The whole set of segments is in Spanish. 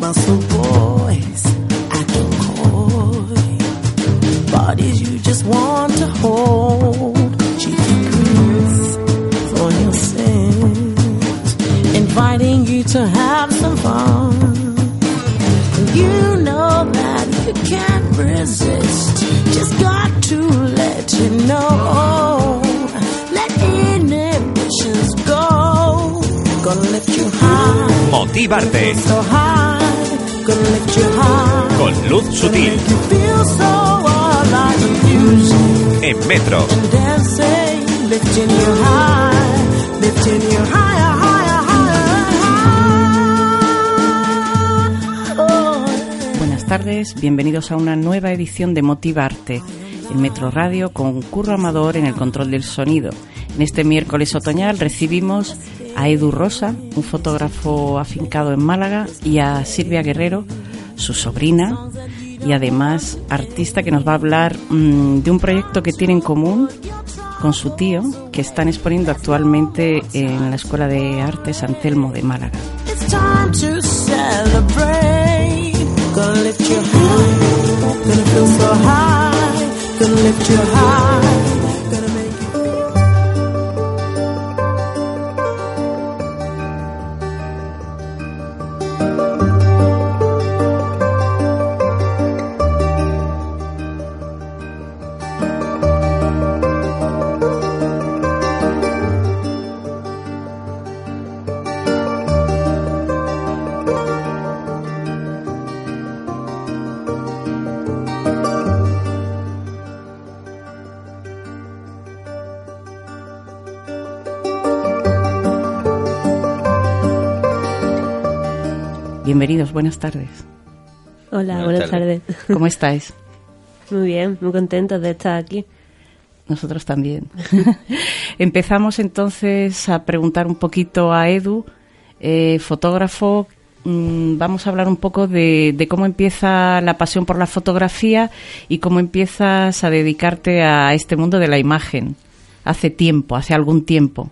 Muscle boys. Bodies you just want to hold. You higher, higher, higher, higher. Oh, Buenas tardes, bienvenidos a una nueva edición de Motivarte en Metro Radio con Curro Amador en el control del sonido. En este miércoles otoñal recibimos a Edu Rosa, un fotógrafo afincado en Málaga, y a Silvia Guerrero, su sobrina, y además artista que nos va a hablar mm, de un proyecto que tiene en común con su tío, que están exponiendo actualmente en la Escuela de Arte San Telmo de Málaga. It's buenas tardes. Hola, Buenas buenas, tardes. tardes. ¿Cómo estáis? Muy bien, muy contentos de estar aquí. Nosotros también. Empezamos entonces a preguntar un poquito a Edu, eh, fotógrafo. mm, Vamos a hablar un poco de, de cómo empieza la pasión por la fotografía y cómo empiezas a dedicarte a este mundo de la imagen. Hace tiempo, hace algún tiempo.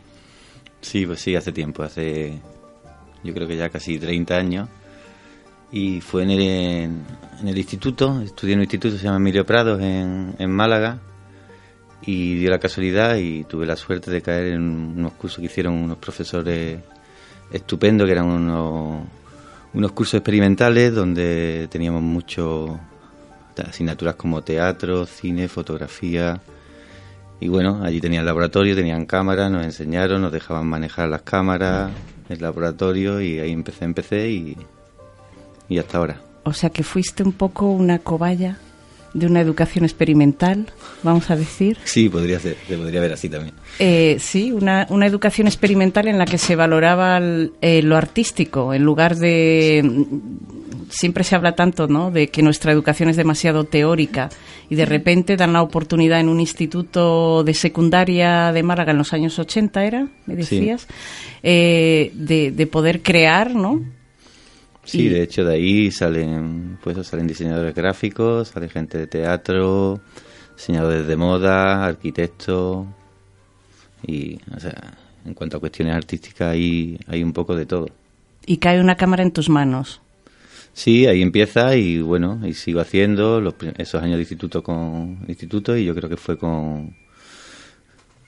Sí, pues sí, hace tiempo, hace yo creo que ya casi 30 años. Y fue en el, en el instituto, estudié en un instituto, se llama Emilio Prados, en, Málaga. Y dio la casualidad y tuve la suerte de caer en unos cursos que hicieron unos profesores estupendos, que eran unos, unos cursos experimentales donde teníamos mucho asignaturas como teatro, cine, fotografía, y bueno, allí tenían laboratorio, tenían cámaras, nos enseñaron, nos dejaban manejar las cámaras, el laboratorio y ahí empecé, empecé y, y hasta ahora. O sea que fuiste un poco una cobaya de una educación experimental, vamos a decir. Sí, podría ser, se podría ver así también. Eh, sí, una, una educación experimental en la que se valoraba el- eh, lo artístico en lugar de. Siempre se habla tanto, ¿no? De que nuestra educación es demasiado teórica y de repente dan la oportunidad en un instituto de secundaria de Málaga en los años 80, ¿era? Me Sí. decías, eh, de, de poder crear, ¿no? Sí, Y- de hecho de ahí salen, pues salen diseñadores gráficos, sale gente de teatro, diseñadores de moda, arquitectos y, o sea, en cuanto a cuestiones artísticas hay, hay un poco de todo. Y cae una cámara en tus manos. Sí, ahí empieza y bueno, y sigo haciendo los, esos años de instituto con instituto y yo creo que fue con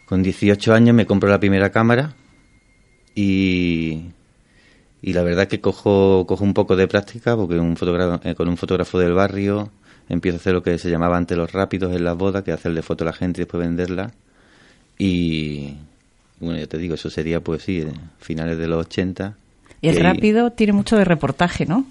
con 18 años me compro la primera cámara y y la verdad que cojo cojo un poco de práctica porque un fotógrafo, eh, con un fotógrafo del barrio empiezo a hacer lo que se llamaba antes los rápidos en las bodas, que es hacerle foto a la gente y después venderla y bueno, ya te digo, eso sería pues sí, eh, finales de los 80. El Y ahí- rápido tiene mucho de reportaje, ¿no?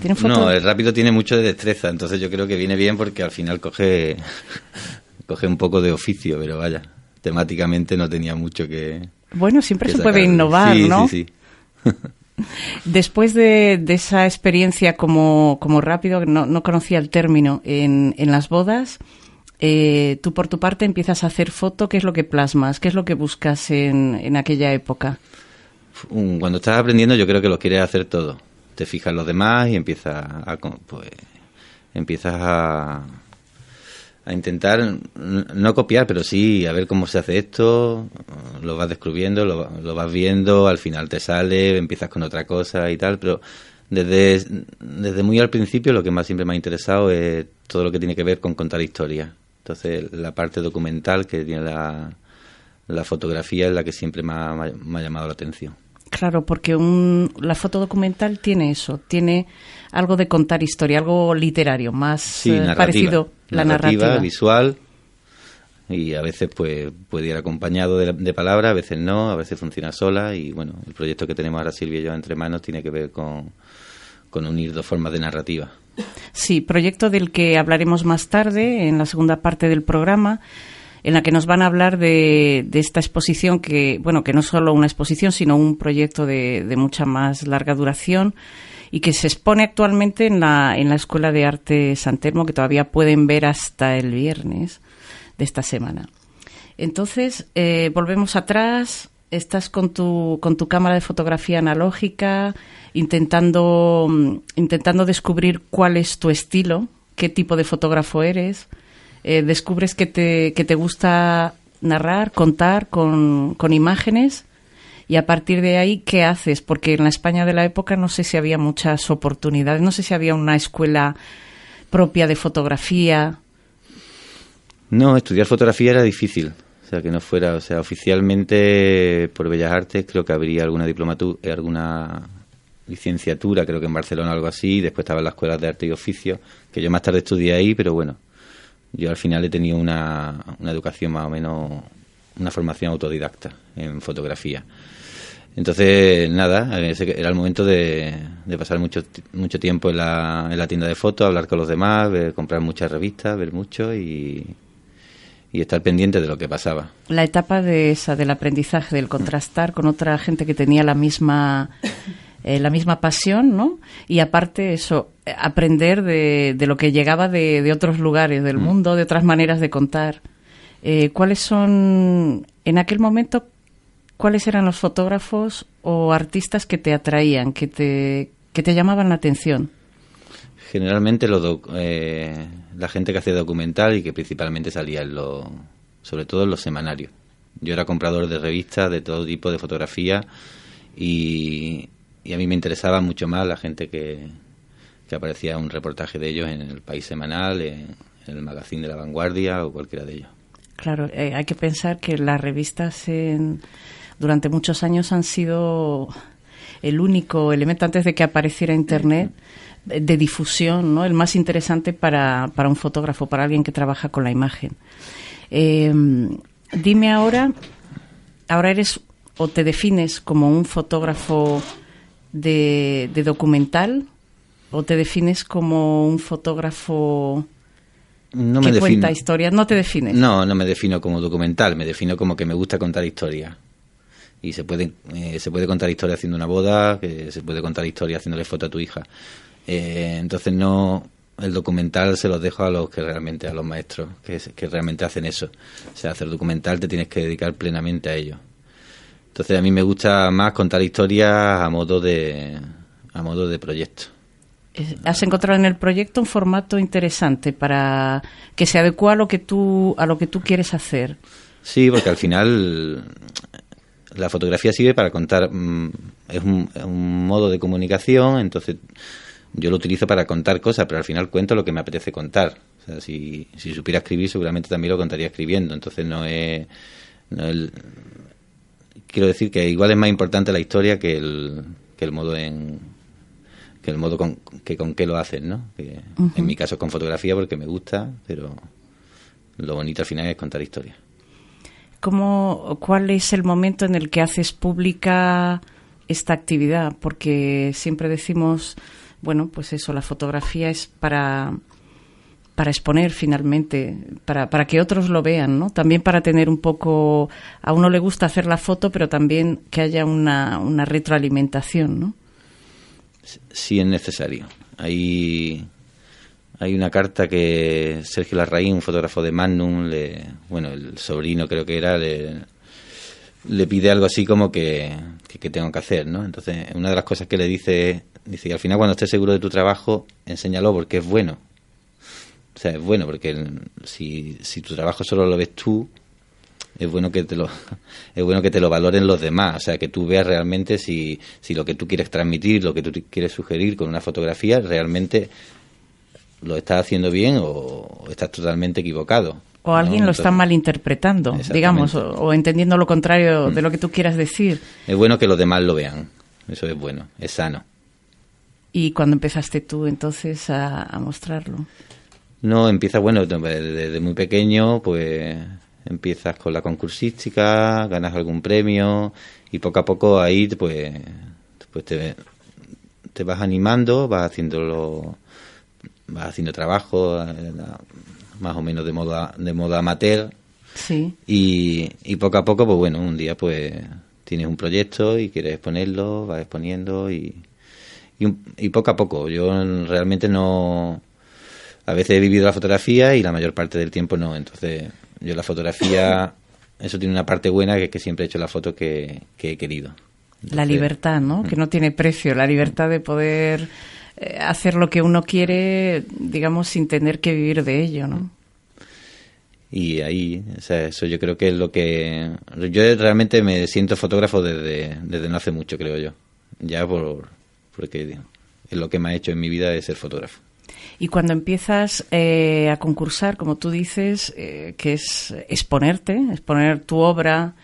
Tiene no, el rápido tiene mucho de destreza, entonces yo creo que viene bien porque al final coge, coge un poco de oficio, pero vaya. temáticamente no tenía mucho que. Bueno, siempre que se puede innovar, Sí, ¿no? Sí, sí. Después de, esa experiencia como, rápido, no, no conocía el término, en, las bodas, eh, tú por tu parte empiezas a hacer foto, ¿qué es lo que plasmas? ¿Qué es lo que buscas en, aquella época? Cuando estás aprendiendo, yo creo que lo quieres hacer todo. Te fijas en los demás y empiezas a, pues, empiezas a, a intentar no copiar, pero sí a ver cómo se hace esto. Lo vas descubriendo, lo, lo vas viendo, al final te sale, empiezas con otra cosa y tal. Pero desde, desde muy al principio, lo que más siempre me ha interesado es todo lo que tiene que ver con contar historias. Entonces, la parte documental que tiene la, la fotografía es la que siempre me ha llamado la atención. Claro, porque un, la foto documental tiene eso, tiene algo de contar historia, algo literario, más Sí, eh, narrativa. parecido la narrativa. visual y a veces pues puede ir acompañado de, de palabras, a veces no, a veces funciona sola y bueno, el proyecto que tenemos ahora Silvia y yo entre manos tiene que ver con, con unir dos formas de narrativa. Sí, proyecto del que hablaremos más tarde en la segunda parte del programa, en la que nos van a hablar de, esta exposición que, bueno, que no es solo una exposición, sino un proyecto de, mucha más larga duración y que se expone actualmente en la, en la Escuela de Arte San Telmo, que todavía pueden ver hasta el viernes de esta semana. Entonces, eh, volvemos atrás. Estás con tu, con tu cámara de fotografía analógica, intentando, mm, intentando descubrir cuál es tu estilo, qué tipo de fotógrafo eres. Eh, descubres que te, que te gusta narrar, contar con, con imágenes y a partir de ahí, ¿qué haces? Porque en la España de la época no sé si había muchas oportunidades, no sé si había una escuela propia de fotografía. No, estudiar fotografía era difícil. O sea, que no fuera, o sea, oficialmente por Bellas Artes creo que habría alguna diplomatura, alguna licenciatura, creo que en Barcelona algo así, después estaba en la Escuela de Arte y Oficio, que yo más tarde estudié ahí, pero bueno, yo al final he tenido una, una educación más o menos, una formación autodidacta en fotografía. Entonces, nada, era el momento de, pasar mucho, mucho tiempo en la, en la tienda de fotos, hablar con los demás, comprar muchas revistas, ver mucho y, y estar pendiente de lo que pasaba. La etapa de esa del aprendizaje, del contrastar con otra gente que tenía la misma eh, la misma pasión, ¿no? Y aparte eso, aprender de, de lo que llegaba de, de otros lugares del mundo, de otras maneras de contar. Eh, ¿Cuáles son, en aquel momento, cuáles eran los fotógrafos o artistas que te atraían, que te, que te llamaban la atención? Generalmente doc- eh, la gente que hacía documental y que principalmente salía en los, sobre todo en los semanarios. Yo era comprador de revistas de todo tipo de fotografía y, y a mí me interesaba mucho más la gente que, que aparecía un reportaje de ellos en el País Semanal, en, el Magazine de la Vanguardia o cualquiera de ellos. Claro, eh, hay que pensar que las revistas en- durante muchos años han sido el único elemento antes de que apareciera Internet de de difusión, ¿no? El más interesante para, para un fotógrafo, para alguien que trabaja con la imagen. Eh, dime ahora, ahora eres o te defines como un fotógrafo de, de documental o te defines como un fotógrafo No que cuenta historias. No te defines. No, no me defino como documental, me defino como que me gusta contar historias. Y se puede, eh, se puede contar historia haciendo una boda, que se puede contar historia haciéndole foto a tu hija. Eh, entonces no, el documental se los dejo a los que realmente, a los maestros, que, que realmente hacen eso. O sea, hacer documental te tienes que dedicar plenamente a ello. Entonces a mí me gusta más contar historias a modo de, a modo de proyecto. Eh, Has encontrado en el proyecto un formato interesante para que se adecua a lo que tú a lo que tú quieres hacer. Sí, porque al final la fotografía sirve para contar, mm, es un, es un modo de comunicación, entonces yo lo utilizo para contar cosas, pero al final cuento lo que me apetece contar. O sea, si, si supiera escribir, seguramente también lo contaría escribiendo, entonces no es... no es- quiero decir que igual es más importante la historia que el, que el modo en que el modo con que con qué lo hacen, ¿no? Que En mi caso es con fotografía porque me gusta, pero lo bonito al final es contar historias. ¿Cómo, ¿Cuál es el momento en el que haces pública esta actividad? Porque siempre decimos, bueno, pues eso, la fotografía es para para exponer finalmente, para, para que otros lo vean, ¿no? También para tener un poco, a uno le gusta hacer la foto, pero también que haya una, una retroalimentación, ¿no? Sí es necesario. Hay, hay una carta que Sergio Larraín, un fotógrafo de Magnum, le, bueno, el sobrino creo que era, le, le pide algo así como que, que, tengo que hacer, ¿no? Entonces, una de las cosas que le dice, dice, y al final cuando estés seguro de tu trabajo, enséñalo porque es bueno. O sea, es bueno porque si, si tu trabajo solo lo ves tú, es bueno que te lo es bueno que te lo valoren los demás, o sea, que tú veas realmente si, si lo que tú quieres transmitir, lo que tú quieres sugerir con una fotografía realmente lo estás haciendo bien o, estás totalmente equivocado. O alguien lo está malinterpretando, digamos, o, entendiendo lo contrario de lo que tú quieras decir. Es bueno que los demás lo vean, eso es bueno, es sano. ¿Y cuándo empezaste tú entonces a, mostrarlo? No, empieza, bueno, desde, muy pequeño, pues empiezas con la concursística, ganas algún premio y poco a poco ahí pues, pues te, te vas animando, vas haciéndolo vas haciendo trabajo eh, más o menos de moda de moda amateur sí. y, y poco a poco pues bueno un día pues tienes un proyecto y quieres exponerlo vas exponiendo y, y, poco a poco yo realmente no a veces he vivido la fotografía y la mayor parte del tiempo no entonces yo la fotografía eso tiene una parte buena que es que siempre he hecho la foto que, que he querido la libertad no que no tiene precio la libertad de poder eh, hacer lo que uno quiere, digamos, sin tener que vivir de ello, ¿no? Y ahí, o sea, eso yo creo que es lo que... Yo realmente me siento fotógrafo desde, desde no hace mucho, creo yo. Ya por, porque es lo que me ha hecho en mi vida de ser fotógrafo. Y cuando empiezas eh, a concursar, como tú dices, eh, que es exponerte, exponer tu obra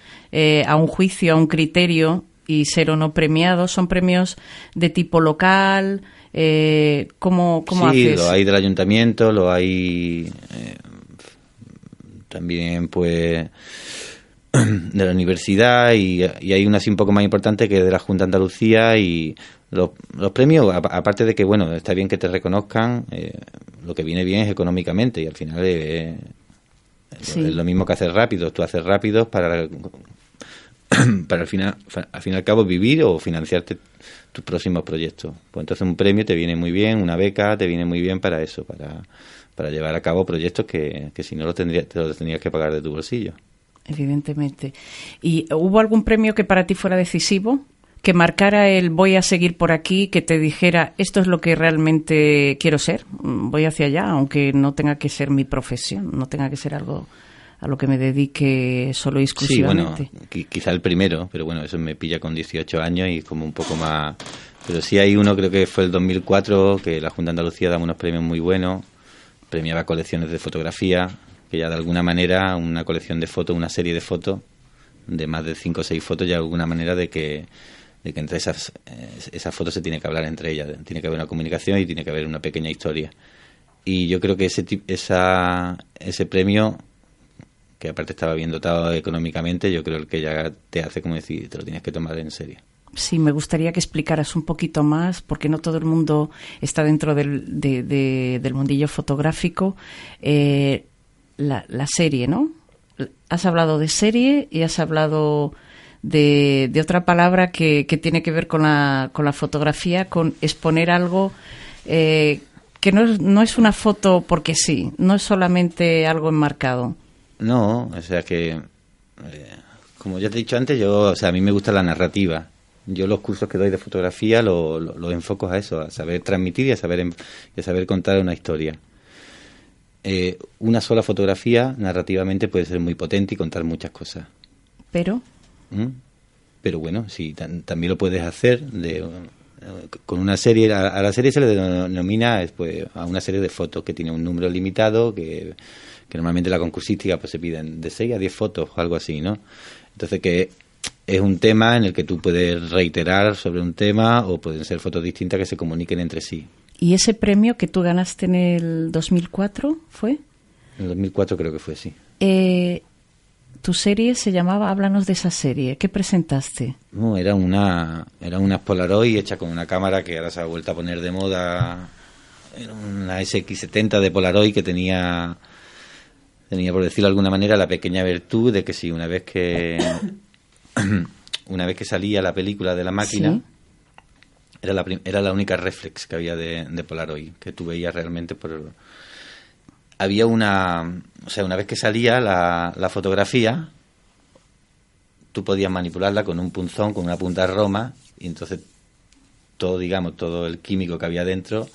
a un juicio, a un criterio y ser o no premiado, son premios de tipo local, eh, ¿Cómo, cómo sí, lo hay del ayuntamiento, lo hay eh, también, pues, de la universidad y, hay una así un poco más importante que es de la Junta de Andalucía y los, premios, aparte de que, bueno, está bien que te reconozcan, eh, lo que viene bien es económicamente y al final es, es lo mismo que hacer rápido. Tú haces rápido para, para al final, al fin y al cabo vivir o financiarte tus próximos proyectos. Pues entonces un premio te viene muy bien, una beca te viene muy bien para eso, para, para llevar a cabo proyectos que, que si no lo tendrías, te los tendrías que pagar de tu bolsillo. Evidentemente. ¿Y hubo algún premio que para ti fuera decisivo? que marcara el voy a seguir por aquí, que te dijera esto es lo que realmente quiero ser, voy hacia allá, aunque no tenga que ser mi profesión, no tenga que ser algo a lo que me dedique solo y exclusivamente. Sí, bueno, quizá el primero, pero bueno, eso me pilla con 18 años y como un poco más... Pero sí hay uno, creo que fue el 2004, que la Junta de Andalucía daba unos premios muy buenos, premiaba colecciones de fotografía, que ya de alguna manera una colección de fotos, una serie de fotos, de más de 5 o 6 fotos, ya de alguna manera de que de que entre esas, eh, esas fotos se tiene que hablar entre ellas, tiene que haber una comunicación y tiene que haber una pequeña historia. Y yo creo que ese, esa, ese premio que aparte estaba bien dotado económicamente, yo creo que ya te hace como decir, te lo tienes que tomar en serio. Sí, me gustaría que explicaras un poquito más, porque no todo el mundo está dentro del, del mundillo fotográfico. Eh, la, serie, ¿no? Has hablado de serie y has hablado de, de otra palabra que, que, tiene que ver con la, con la fotografía, con exponer algo eh, que no es, no es una foto porque sí, no es solamente algo enmarcado. No, o sea que, eh, como ya te he dicho antes, yo, o sea, a mí me gusta la narrativa. Yo los cursos que doy de fotografía los lo, enfoco a eso, a saber transmitir y a saber, y a saber contar una historia. Eh, una sola fotografía narrativamente puede ser muy potente y contar muchas cosas. Pero. ¿Mm? Pero bueno, sí, también lo puedes hacer de, con una serie. A, la serie se le denomina pues, a una serie de fotos que tiene un número limitado, que que normalmente la concursística pues se piden de 6 a 10 fotos o algo así, ¿no? Entonces que es un tema en el que tú puedes reiterar sobre un tema o pueden ser fotos distintas que se comuniquen entre sí. ¿Y ese premio que tú ganaste en el 2004 fue? En el 2004 creo que fue, sí. Eh, tu serie se llamaba Háblanos de esa serie. ¿Qué presentaste? No, era una, era una Polaroid hecha con una cámara que ahora se ha vuelto a poner de moda era una SX70 de Polaroid que tenía, tenía, por decirlo de alguna manera, la pequeña virtud de que si una vez que una vez que salía la película de la máquina, Sí. Era, la, era la única reflex que había de, de Polaroid, que tú veías realmente por... Había una... O sea, una vez que salía la, la fotografía, tú podías manipularla con un punzón, con una punta roma, y entonces todo, digamos, todo el químico que había dentro,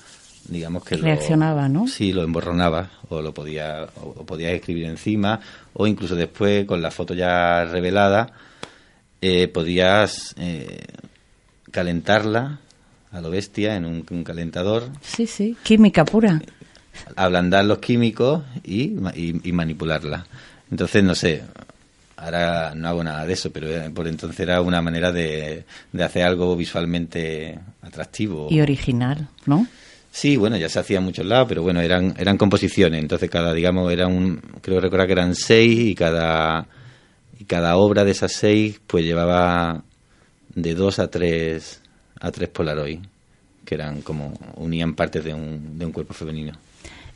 digamos que lo- Reaccionaba, ¿no? Sí, lo emborronaba, o lo podía, o, o podías escribir encima, o incluso después, con la foto ya revelada, eh, podías eh, calentarla a lo bestia en un, un calentador, Sí, sí. Química pura. ablandar los químicos y, y- y manipularla. Entonces, no sé, ahora no hago nada de eso, pero eh, por entonces era una manera de, de hacer algo visualmente atractivo. Y original, ¿no? Sí, bueno, ya se hacía en muchos lados, pero bueno, eran, eran composiciones, entonces cada, digamos, era un, creo recordar que eran seis y cada, y cada obra de esas seis pues llevaba de dos a tres, a tres Polaroid, que eran como, unían partes de un, de un cuerpo femenino.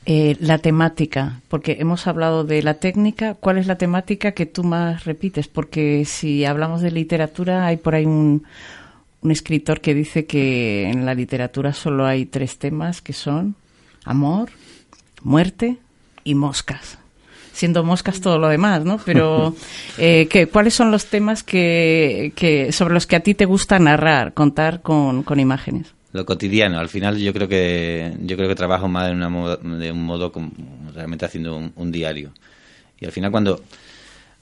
Eh, la temática, porque hemos hablado de la técnica, ¿cuál es la temática que tú más repites? Porque si hablamos de literatura, hay por ahí un, un escritor que dice que en la literatura solo hay tres temas que son amor, muerte y moscas. Siendo moscas todo lo demás, ¿no? Pero, eh, ¿qué- ¿cuáles son los temas que, que, sobre los que a ti te gusta narrar, contar con, con imágenes? Lo cotidiano, al final yo creo que yo creo que trabajo más de, una modo- de un modo como realmente haciendo un, un diario. Y al final cuando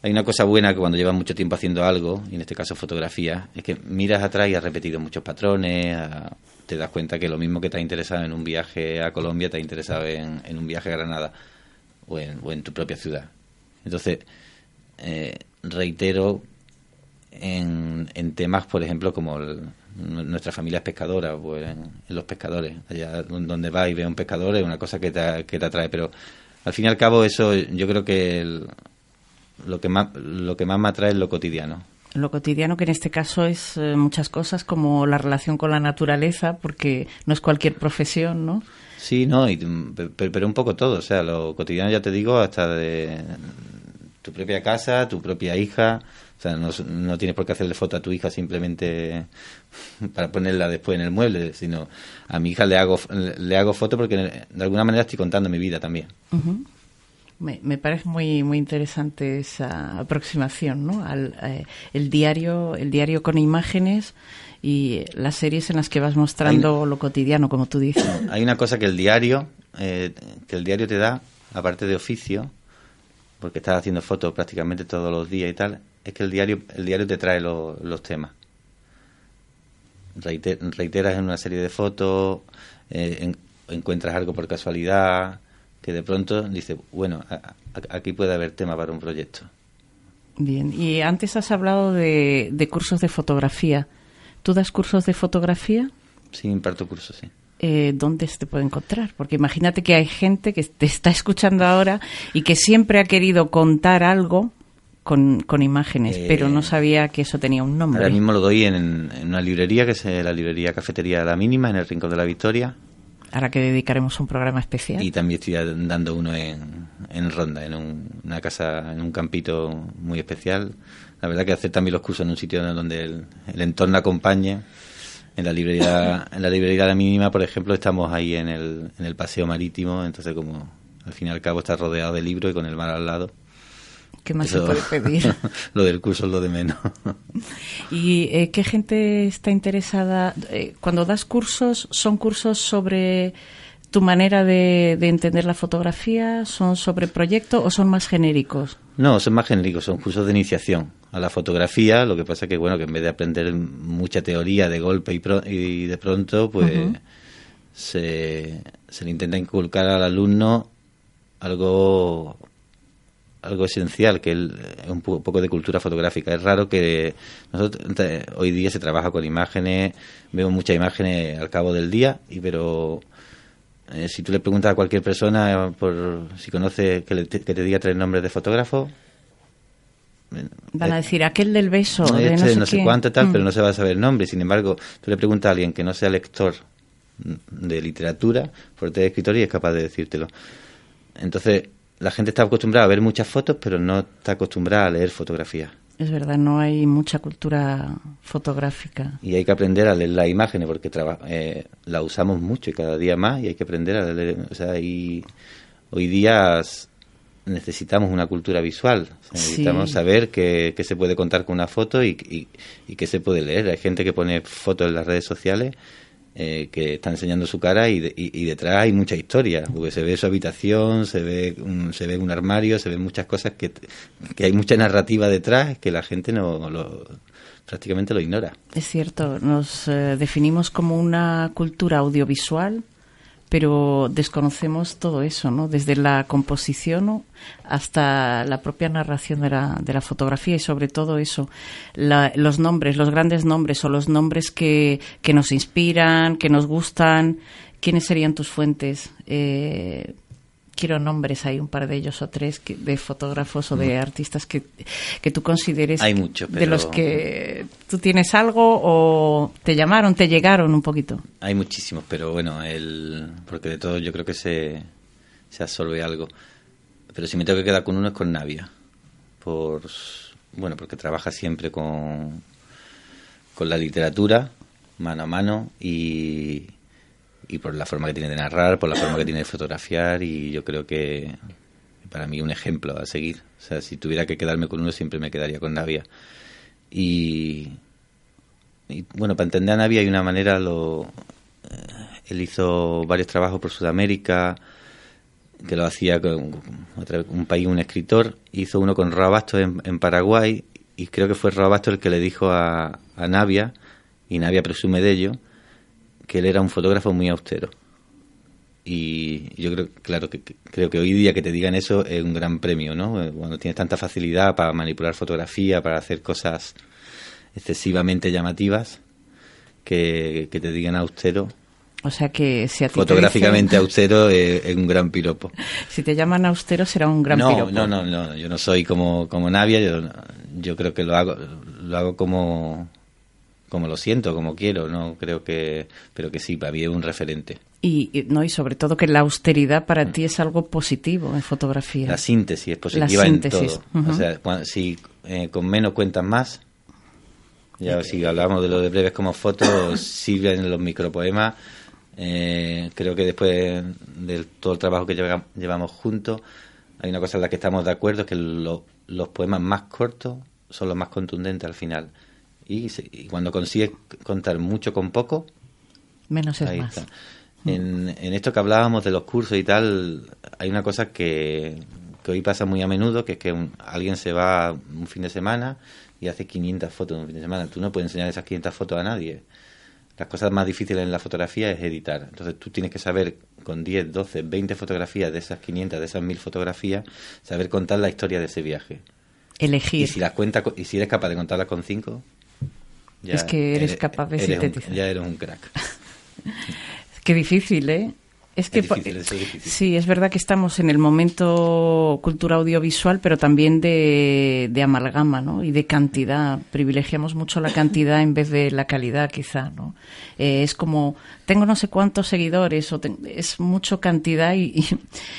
hay una cosa buena que cuando llevas mucho tiempo haciendo algo, y en este caso fotografía, es que miras atrás y has repetido muchos patrones, ah, te das cuenta que lo mismo que te ha interesado en un viaje a Colombia te ha interesado en, en un viaje a Granada o en, o en tu propia ciudad. Entonces, eh, reitero en, temas, por ejemplo, como el- nu- nuestra familia es pescadora, pues en, los pescadores, allá don- donde vas y ves un pescador es una cosa que te, que te atrae, pero al fin y al cabo eso yo creo que el- lo que más lo que más me atrae es lo cotidiano. Lo cotidiano, que en este caso es eh, muchas cosas, como la relación con la naturaleza, porque no es cualquier profesión, ¿no? Sí, no, y, mm, pe- pe- pero un poco todo, o sea, lo cotidiano ya te digo, hasta de tu propia casa, tu propia hija, o sea, no, tienes por qué hacerle foto a tu hija simplemente para ponerla después en el mueble, sino a mi hija le hago le hago foto porque de alguna manera estoy contando mi vida también. Me, me parece muy muy interesante esa aproximación, ¿no? Al eh, el diario el diario con imágenes y las series en las que vas mostrando lo cotidiano, como tú dices. Hay una cosa que el diario eh, que el diario te da, aparte de oficio, porque estás haciendo fotos prácticamente todos los días y tal, es que el diario el diario te trae lo- los temas. Reite- reiteras en una serie de fotos, eh, en- encuentras algo por casualidad, que de pronto dices, bueno, a- a- aquí puede haber tema para un proyecto. Bien. Y antes has hablado de, de cursos de fotografía. ¿Tú das cursos de fotografía? Sí, imparto cursos, sí. eh, dónde se te puede encontrar. Porque imagínate que hay gente que te está escuchando ahora y que siempre ha querido contar algo con, con imágenes, Eh, pero no sabía que eso tenía un nombre. Ahora mismo lo doy en, en una librería, que es la librería Cafetería La Mínima, en el Rincón de la Victoria. Ahora que dedicaremos un programa especial. Y también estoy dando uno en, en Ronda, en un- una casa, en un campito muy especial. La verdad que hacer también los cursos en un sitio donde el, el entorno acompañe. En la librería, en la librería La Mínima, por ejemplo, estamos ahí en el, en el paseo marítimo, entonces como al fin y al cabo está rodeado de libros y con el mar al lado. ¿Qué más Eso- se puede pedir? lo del curso es lo de menos. ¿Y eh, qué gente está interesada? eh, cuando das cursos, ¿son cursos sobre tu manera de, de entender la fotografía? ¿Son sobre proyecto o son más genéricos? No, son más genéricos, son cursos de iniciación a la fotografía. Lo que pasa que, bueno, que en vez de aprender mucha teoría de golpe y, pro- y de pronto, pues se, se le intenta inculcar al alumno algo algo esencial, que es un po- poco de cultura fotográfica. Es raro que nosotros hoy día se trabaja con imágenes, vemos muchas imágenes al cabo del día, y pero eh, si tú le preguntas a cualquier persona por si conoce que, le- que te diga tres nombres de fotógrafos, Van a decir, aquel del beso, no, de este, no sé, no sé quién". cuánto tal, Mm. pero no se va a saber el nombre. Sin embargo, tú le preguntas a alguien que no sea lector de literatura, fuerte de escritor y es capaz de decírtelo. Entonces, la gente está acostumbrada a ver muchas fotos, pero no está acostumbrada a leer fotografías. Es verdad, no hay mucha cultura fotográfica. Y hay que aprender a leer las imágenes porque eh, la usamos mucho y cada día más y hay que aprender a leer. O sea, y hoy día necesitamos una cultura visual. necesitamos saber qué, se puede contar con una foto y, y, qué se puede leer. Hay gente que pone fotos en las redes sociales eh, que está enseñando su cara y, y, detrás hay mucha historia, porque se ve su habitación, se ve un, se ve un armario, se ven muchas cosas que, que hay mucha narrativa detrás que la gente no lo, prácticamente lo ignora. Es cierto, nos eh, definimos como una cultura audiovisual pero desconocemos todo eso, ¿no? Desde la composición hasta la propia narración de la, de la fotografía y sobre todo eso, los nombres, los grandes nombres o los nombres que, que nos inspiran, que nos gustan. ¿Quiénes serían tus fuentes? Eh, quiero nombres, hay un par de ellos o tres de fotógrafos o de artistas que, que tú consideres hay mucho, de los que tú tienes algo o te llamaron, te llegaron un poquito. Hay muchísimos, pero bueno, el, porque de todo yo creo que se, se absorbe algo. Pero si me tengo que quedar con uno es con Navia, por bueno, porque trabaja siempre con, con la literatura mano a mano y, y por la forma que tiene de narrar, por la forma que tiene de fotografiar y yo creo que para mí un ejemplo a seguir. O sea, si tuviera que quedarme con uno siempre me quedaría con Navia. Y, bueno, para entender a Navia hay una manera, lo, eh, él hizo varios trabajos por Sudamérica, que lo hacía con un país, un escritor, hizo uno con Rabasto en, Paraguay y creo que fue Rabasto el que le dijo a, a Navia, y Navia presume de ello, que él era un fotógrafo muy austero. Y yo creo, claro, que, creo que hoy día que te digan eso es un gran premio, ¿no? Cuando tienes tanta facilidad para manipular fotografía, para hacer cosas excesivamente llamativas, que, te digan austero. O sea que si a ti Fotográficamente austero es, un gran piropo. Si te llaman austero será un gran piropo. No, no, no, yo no soy como, como Navia, yo, yo creo que lo hago, lo hago como, como lo siento, como quiero, no creo que, pero que sí, para mí es un referente. Y, no y sobre todo que la austeridad para mm. ti es algo positivo en fotografía. La síntesis es positiva en todo. O sea, si eh, con menos cuentas más, ya si hablamos de lo de breves como fotos, sirven los micropoemas. Eh, creo que después de todo el trabajo que llevamos juntos, hay una cosa en la que estamos de acuerdo, es que los poemas más cortos son los más contundentes al final y, cuando consigues contar mucho con poco, menos es más. En, en, esto que hablábamos de los cursos y tal, hay una cosa que, que hoy pasa muy a menudo, que es que alguien se va un fin de semana y hace 500 fotos en un fin de semana. Tú no puedes enseñar esas 500 fotos a nadie. Las cosas más difíciles en la fotografía es editar. Entonces tú tienes que saber con 10, 12, 20 fotografías de esas 500, de esas 1000 fotografías, saber contar la historia de ese viaje. Elegir. Y si las cuenta, y si eres capaz de contarlas con 5, es que eres, capaz de sintetizar. ya eres un crack. Qué difícil, ¿eh? Es que sí, es verdad que estamos en el momento cultura audiovisual, pero también de, de, amalgama, ¿no? Y de cantidad. Privilegiamos mucho la cantidad en vez de la calidad, quizá, ¿no? Eh, es como tengo no sé cuántos seguidores o es mucho cantidad y,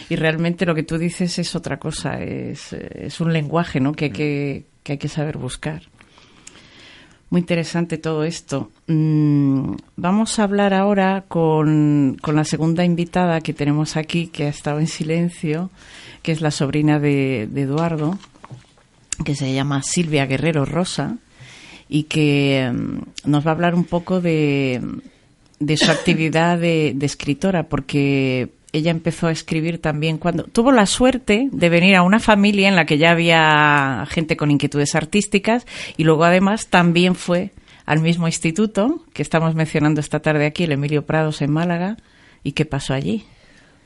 y, realmente lo que tú dices es otra cosa. Es, es un lenguaje, ¿no? Que que, que hay que saber buscar. Muy interesante todo esto. Mm, vamos a hablar ahora con, la segunda invitada que tenemos aquí, que ha estado en silencio, que es la sobrina de, Eduardo, que se llama Silvia Guerrero Rosa, y que mm, nos va a hablar un poco de, de su actividad de escritora, porque ella empezó a escribir también cuando tuvo la suerte de venir a una familia en la que ya había gente con inquietudes artísticas y luego además también fue al mismo instituto que estamos mencionando esta tarde aquí, el Emilio Prados en Málaga. ¿Y qué pasó allí?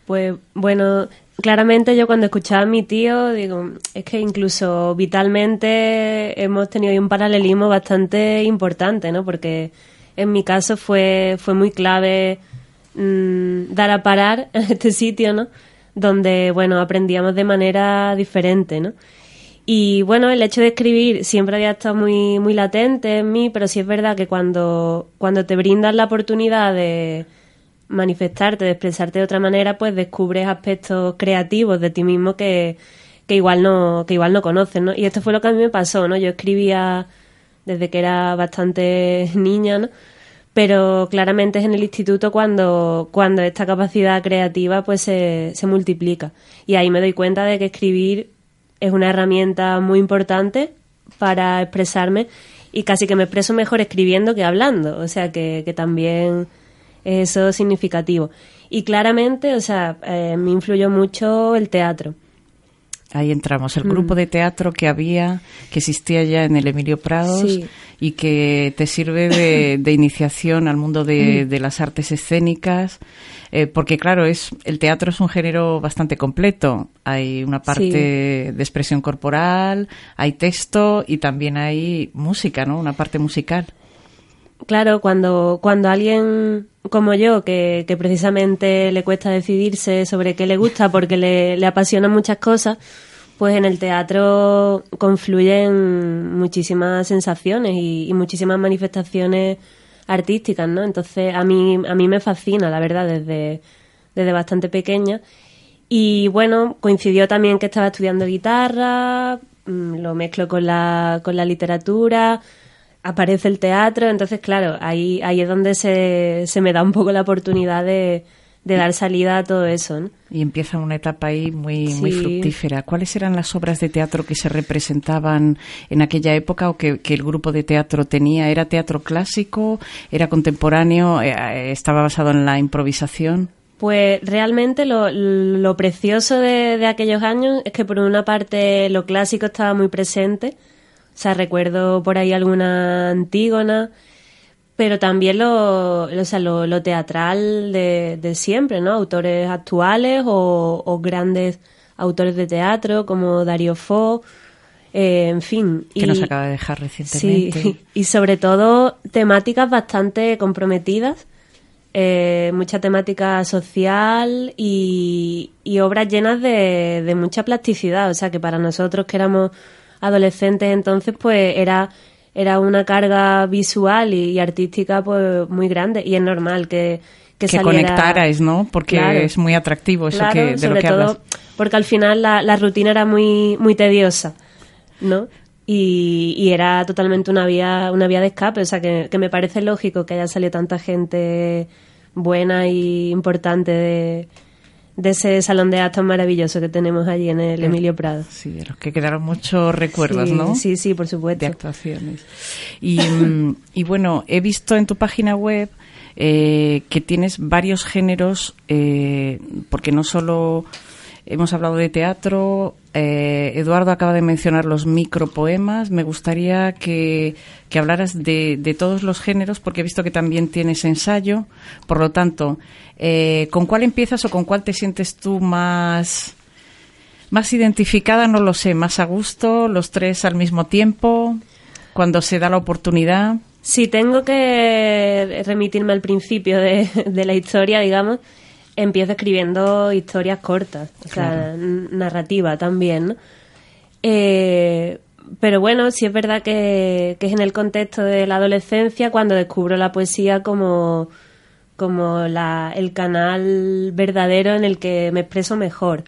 Pues bueno, claramente yo cuando escuchaba a mi tío, digo, es que incluso vitalmente hemos tenido un paralelismo bastante importante, ¿no? Porque en mi caso fue, fue muy clave Mm, dar a parar en este sitio, ¿no? Donde, bueno, aprendíamos de manera diferente, ¿no? Y bueno, el hecho de escribir siempre había estado muy, muy latente en mí, pero sí es verdad que cuando, cuando te brindas la oportunidad de, manifestarte, de expresarte de otra manera, pues descubres aspectos creativos de ti mismo que, que igual no que igual no conoces, ¿no? Y esto fue lo que a mí me pasó, ¿no? Yo escribía desde que era bastante niña, ¿no? Pero claramente es en el instituto cuando, cuando esta capacidad creativa pues se, multiplica. Y ahí me doy cuenta de que escribir es una herramienta muy importante para expresarme y casi que me expreso mejor escribiendo que hablando. O sea que, que también es eso significativo. Y claramente, o sea, eh, me influyó mucho el teatro. Ahí entramos, el grupo de teatro que había, que existía ya en el Emilio Prados Sí. y que te sirve de, de iniciación al mundo de, de las artes escénicas, eh, porque claro, es el teatro es un género bastante completo. Hay una parte de expresión corporal, hay texto y también hay música, ¿no? Una parte musical. Claro, cuando, cuando alguien como yo, que, que precisamente le cuesta decidirse sobre qué le gusta porque le, le apasionan muchas cosas, pues en el teatro confluyen muchísimas sensaciones y, y muchísimas manifestaciones artísticas, ¿no? Entonces a mí, a mí me fascina, la verdad, desde, desde bastante pequeña. Y bueno, coincidió también que estaba estudiando guitarra, mm, lo mezclo con la, con la literatura, aparece el teatro, entonces claro, ahí, ahí es donde se, se me da un poco la oportunidad de, de dar salida a todo eso. ¿no? Y empieza una etapa ahí muy, muy fructífera. ¿Cuáles eran las obras de teatro que se representaban en aquella época o que, que el grupo de teatro tenía? ¿Era teatro clásico? ¿Era contemporáneo? Eh, eh, ¿Estaba basado en la improvisación? Pues realmente lo, lo precioso de, de aquellos años es que por una parte lo clásico estaba muy presente, o sea, recuerdo por ahí alguna Antígona, pero también lo, lo- o sea, lo, lo teatral de, de siempre, ¿no? Autores actuales o, o grandes autores de teatro como Dario Fo, eh, en fin. Que y- nos acaba de dejar recientemente. Sí, y sobre todo temáticas bastante comprometidas, eh, mucha temática social y, y obras llenas de, de mucha plasticidad. O sea que para nosotros que éramos adolescentes entonces, pues era, era una carga visual y, y artística pues muy grande y es normal que, que, Que, saliera- conectarais, ¿no? Porque Claro. es muy atractivo eso Claro, que, de lo que todo hablas. porque al final la, la rutina era muy, muy tediosa, ¿no? Y, y era totalmente una vía, una vía de escape, o sea que, que me parece lógico que haya salido tanta gente buena y importante de, de ese salón de actos maravilloso que tenemos allí en el Emilio Prado. Sí, de los que quedaron muchos recuerdos, sí, ¿no? Sí, sí, por de supuesto. actuaciones. Y, mm, y bueno, he visto en tu página web eh, que tienes varios géneros, eh, porque no solo hemos hablado de teatro, eh, Eduardo acaba de mencionar los micropoemas, me gustaría que, que hablaras de, de todos los géneros, porque he visto que también tienes ensayo, por lo tanto, eh, ¿con cuál empiezas o con cuál te sientes tú más... Más identificada, no lo sé, más a gusto, los tres al mismo tiempo, cuando se da la oportunidad. Si tengo que remitirme al principio de, de la historia, digamos, empiezo escribiendo historias cortas, o sea, narrativa también, ¿no? Eh, pero bueno, sí es verdad que, que es en el contexto de la adolescencia cuando descubro la poesía como, como la, el canal verdadero en el que me expreso mejor.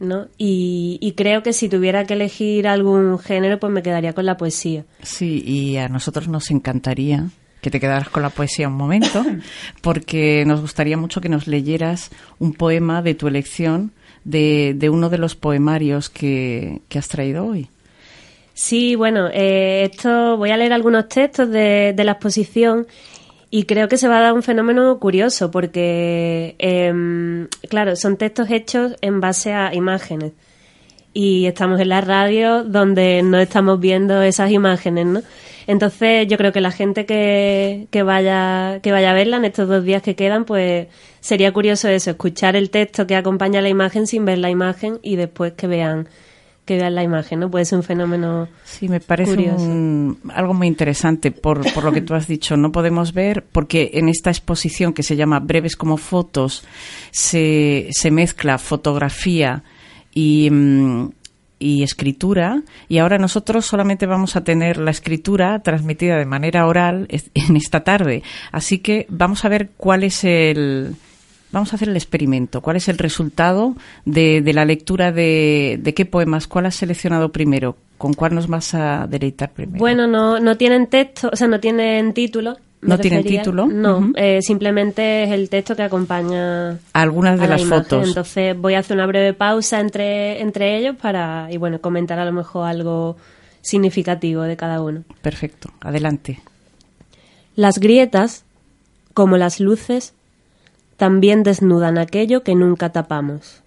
¿no? Y, y creo que si tuviera que elegir algún género, pues me quedaría con la poesía. Sí, y a nosotros nos encantaría que te quedaras con la poesía un momento, porque nos gustaría mucho que nos leyeras un poema de tu elección de, de uno de los poemarios que, que has traído hoy. Sí, bueno, eh, esto voy a leer algunos textos de, de la exposición y creo que se va a dar un fenómeno curioso porque, em, claro, son textos hechos en base a imágenes y estamos en la radio donde no estamos viendo esas imágenes, ¿no? Entonces yo creo que la gente que, que vaya que vaya a verla en estos dos días que quedan, pues sería curioso eso, escuchar el texto que acompaña a la imagen sin ver la imagen y después que vean que vean la imagen, ¿no? Puede ser un fenómeno Sí, me parece Curioso. un- algo muy interesante por, por lo que tú has dicho. No podemos ver, porque en esta exposición que se llama Breves como fotos, se, se mezcla fotografía y, mm, y escritura y ahora nosotros solamente vamos a tener la escritura transmitida de manera oral en esta tarde. Así que vamos a ver cuál es el vamos a hacer el experimento. ¿Cuál es el resultado de, la lectura de, de, qué poemas? ¿Cuál has seleccionado primero? ¿Con cuál nos vas a deleitar primero? Bueno, no, no tienen texto, o sea, no tienen título. ¿No tienen título? No, eh, simplemente es el texto que acompaña algunas de las fotos. Entonces voy a hacer una breve pausa entre, entre ellos para, y bueno, comentar a lo mejor algo significativo de cada uno. Perfecto, adelante. Las grietas, como las luces, también desnudan aquello que nunca tapamos.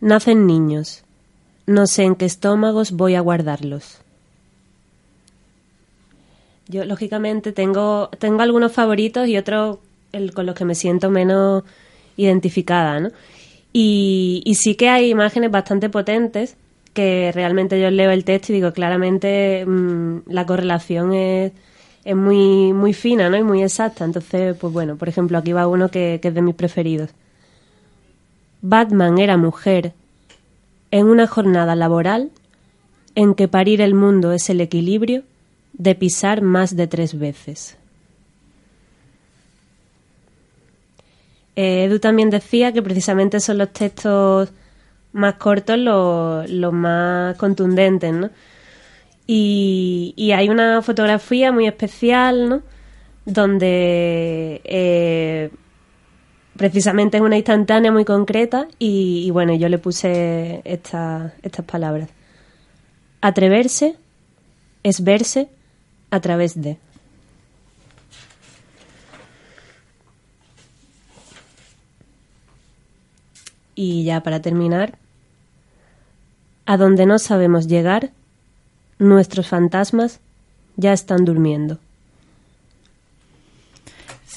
Nacen niños. No sé en qué estómagos voy a guardarlos. Yo, lógicamente, tengo, tengo algunos favoritos y otros con los que me siento menos identificada, ¿no? Y, y sí que hay imágenes bastante potentes que realmente yo leo el texto y digo claramente mm, la correlación es, es muy, muy fina ¿no? y muy exacta. Entonces, pues bueno, por ejemplo, aquí va uno que, que es de mis preferidos. Batman era mujer en una jornada laboral en que parir el mundo es el equilibrio de pisar más de tres veces. Eh, Edu también decía que precisamente son los textos más cortos los, más contundentes, ¿no? Y, hay una fotografía muy especial, ¿no? Donde eh, precisamente es una instantánea muy concreta y, bueno, yo le puse estas palabras. Atreverse es verse a través de. Y ya para terminar, a donde no sabemos llegar, nuestros fantasmas ya están durmiendo.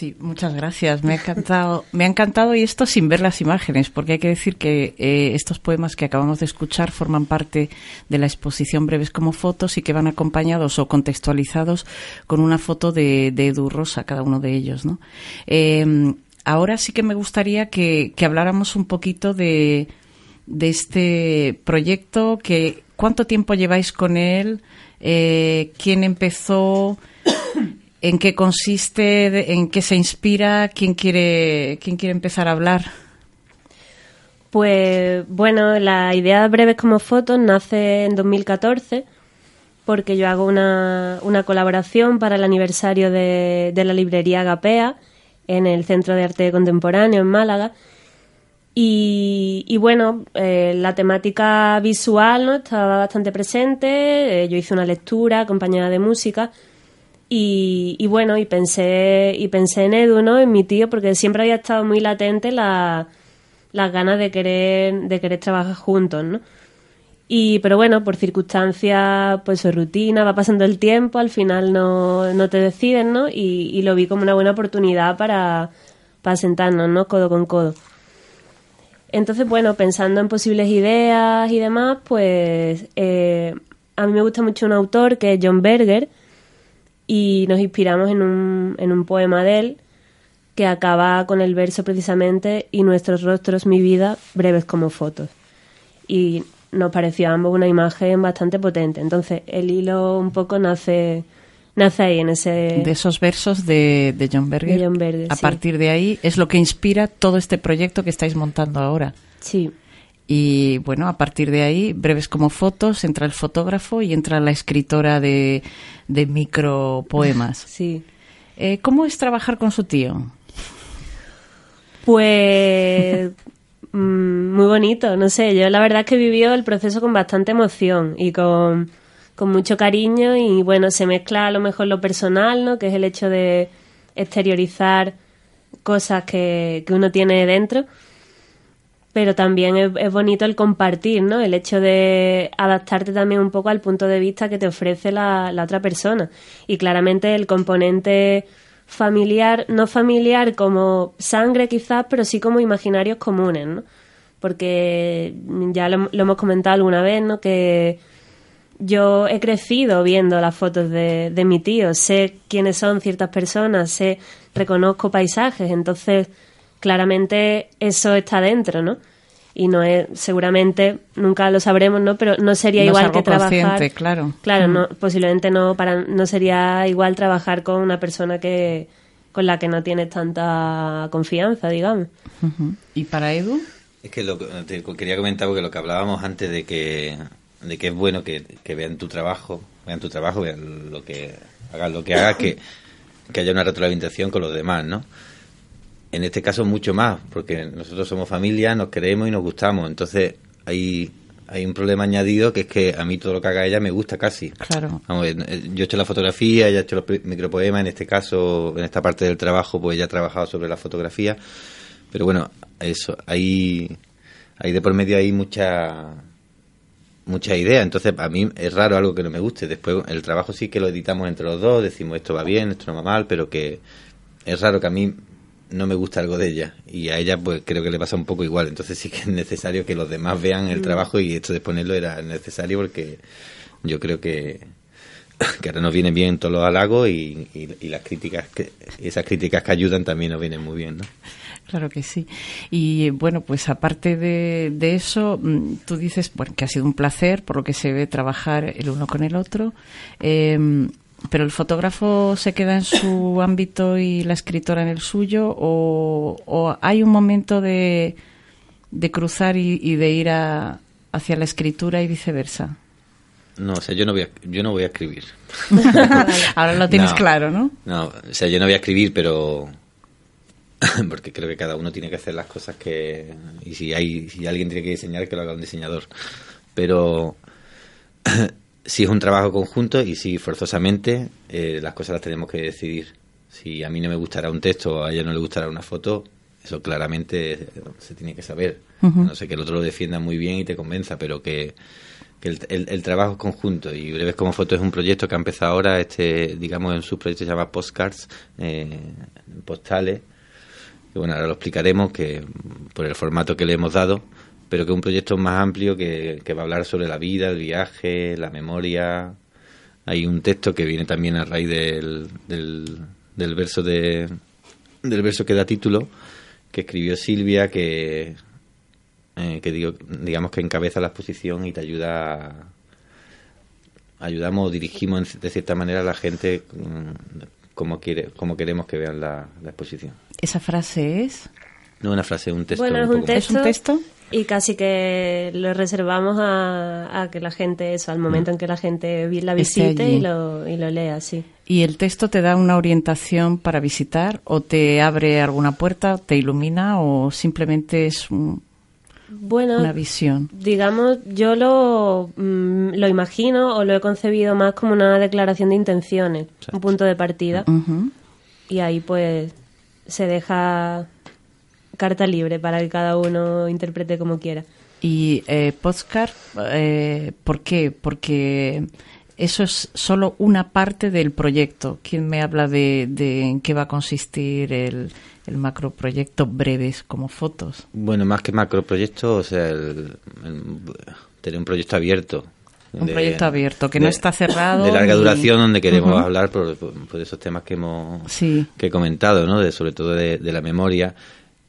Sí, muchas gracias. Me ha encantado, me ha encantado y esto sin ver las imágenes, porque hay que decir que eh, estos poemas que acabamos de escuchar forman parte de la exposición Breves como fotos y que van acompañados o contextualizados con una foto de, de Edu Rosa, cada uno de ellos, ¿no? Eh, ahora sí que me gustaría que, habláramos un poquito de, este proyecto, que cuánto tiempo lleváis con él, eh, quién empezó, en qué consiste, en qué se inspira, quién quiere, quién quiere empezar a hablar. Pues bueno, la idea de Breves como Fotos nace en 2014 porque yo hago una, una colaboración para el aniversario de, de la librería Agapea en el Centro de Arte Contemporáneo en Málaga. Y, bueno, eh, la temática visual ¿no? estaba bastante presente. Eh, yo hice una lectura acompañada de música. Y, bueno, y pensé, y pensé en Edu, ¿no? En mi tío, porque siempre había estado muy latente la, las ganas de querer, de querer trabajar juntos, ¿no? Y, pero bueno, por circunstancias, pues su rutina, va pasando el tiempo, al final no, no te deciden, ¿no? Y, lo vi como una buena oportunidad para, para sentarnos, ¿no? Codo con codo. Entonces, bueno, pensando en posibles ideas y demás, pues eh, a mí me gusta mucho un autor que es John Berger y nos inspiramos en un, en un poema de él que acaba con el verso precisamente y nuestros rostros, mi vida, breves como fotos. Y nos pareció a ambos una imagen bastante potente. Entonces, el hilo un poco nace nace ahí en ese de esos versos de, de John Berger. a partir de ahí es lo que inspira todo este proyecto que estáis montando ahora. Sí. Y bueno, a partir de ahí, breves como fotos, entra el fotógrafo y entra la escritora de, de micropoemas. Sí. Eh, ¿Cómo es trabajar con su tío? Pues Mm, muy bonito, no sé, yo la verdad es que vivió el proceso con bastante emoción y con, mucho cariño y bueno, se mezcla a lo mejor lo personal, ¿no? Que es el hecho de exteriorizar cosas que, uno tiene dentro, pero también es, bonito el compartir, ¿no? El hecho de adaptarte también un poco al punto de vista que te ofrece la, la otra persona y claramente el componente familiar, no familiar como sangre quizás, pero sí como imaginarios comunes, ¿no? Porque ya lo, hemos comentado alguna vez, ¿no? Que yo he crecido viendo las fotos de, de mi tío, sé quiénes son ciertas personas, sé, reconozco paisajes, entonces claramente eso está dentro, ¿no? Y no es, seguramente, nunca lo sabremos, ¿no? Pero no sería No es igual algo que trabajar. consciente, claro. Claro, Mm. no, posiblemente no, para, no sería igual trabajar con una persona que con la que no tienes tanta confianza, digamos. ¿Y para Edu? Es que lo, que- te quería comentar porque lo que hablábamos antes de que, de que es bueno que, que vean tu trabajo, vean tu trabajo, vean lo que hagas lo que hagas, que, que haya una retroalimentación con los demás, ¿no? En este caso mucho más, porque nosotros somos familia, nos queremos y nos gustamos, entonces hay, hay un problema añadido que es que a mí todo lo que haga ella me gusta casi. Claro. Vamos, eh, yo he hecho la fotografía, ella ha hecho los micropoemas, en este caso, en esta parte del trabajo, pues ella ha trabajado sobre la fotografía. Pero bueno, eso, hay, hay de por medio hay mucha mucha idea, entonces a mí es raro algo que no me guste. Después el trabajo sí que lo editamos entre los dos, decimos esto va bien, esto no va mal, pero que es raro que a mí no me gusta algo de ella y a ella pues creo que le pasa un poco igual, entonces sí que es necesario que los demás vean el trabajo y esto de ponerlo era necesario porque yo creo que que ahora nos vienen bien todos los halagos y, y- y las críticas que esas críticas que ayudan también nos vienen muy bien, ¿no? Claro que sí. Y bueno, pues aparte de, de eso, mm, tú dices bueno, que ha sido un placer, por lo que se ve trabajar el uno con el otro. Eh, pero el fotógrafo se queda en su ámbito y la escritora en el suyo, o, o hay un momento de, de cruzar y, y de ir a- hacia la escritura y viceversa. No, o sea, yo no voy a, yo no voy a escribir. Ahora lo tienes No. claro, ¿no? No, o sea, yo no voy a escribir, pero porque creo que cada uno tiene que hacer las cosas que y si hay si alguien tiene que diseñar que lo haga un diseñador. Pero si es un trabajo conjunto y si forzosamente eh, las cosas las tenemos que decidir. Si a mí no me gustará un texto o a ella no le gustará una foto, eso claramente se tiene que saber. No sé que el otro lo defienda muy bien y te convenza, pero que, que el, el- el trabajo es conjunto. Y Breves como Foto es un proyecto que ha empezado ahora, este digamos en su proyecto se llama Postcards, eh, postales. Que bueno, ahora lo explicaremos que por el formato que le hemos dado, pero que es un proyecto más amplio que, que va a hablar sobre la vida, el viaje, la memoria. Hay un texto que viene también a raíz del, del, del verso de del verso que da título, que escribió Silvia, que eh, que digo, digamos que encabeza la exposición y te ayuda a- ayudamos o dirigimos en- de cierta manera a la gente mm, como quiere como queremos que vean la, la exposición. Esa frase es. No una frase, un texto. bueno, es un texto. ¿Es un texto? Y casi que lo reservamos a, a que la gente, eso, al momento en que la gente la visite y lo, y lo lea, sí. ¿Y el texto te da una orientación para visitar o te abre alguna puerta, te ilumina o simplemente es un- Bueno, una visión? digamos, yo lo, mm, lo imagino o lo he concebido más como una declaración de intenciones, Exacto. un punto de partida. Y ahí pues se deja carta libre para que cada uno interprete como quiera. Y eh, Postcard, eh, ¿por qué? Porque eso es solo una parte del proyecto. ¿Quién me habla de, de en qué va a consistir el, el macroproyecto breves como fotos? Bueno, más que macroproyecto, o sea, el, el- tener un proyecto abierto. Un proyecto abierto, que no está cerrado De larga ni- duración, donde queremos hablar por, por- por esos temas que hemos Sí. que he comentado, ¿no? De, sobre todo de, de la memoria.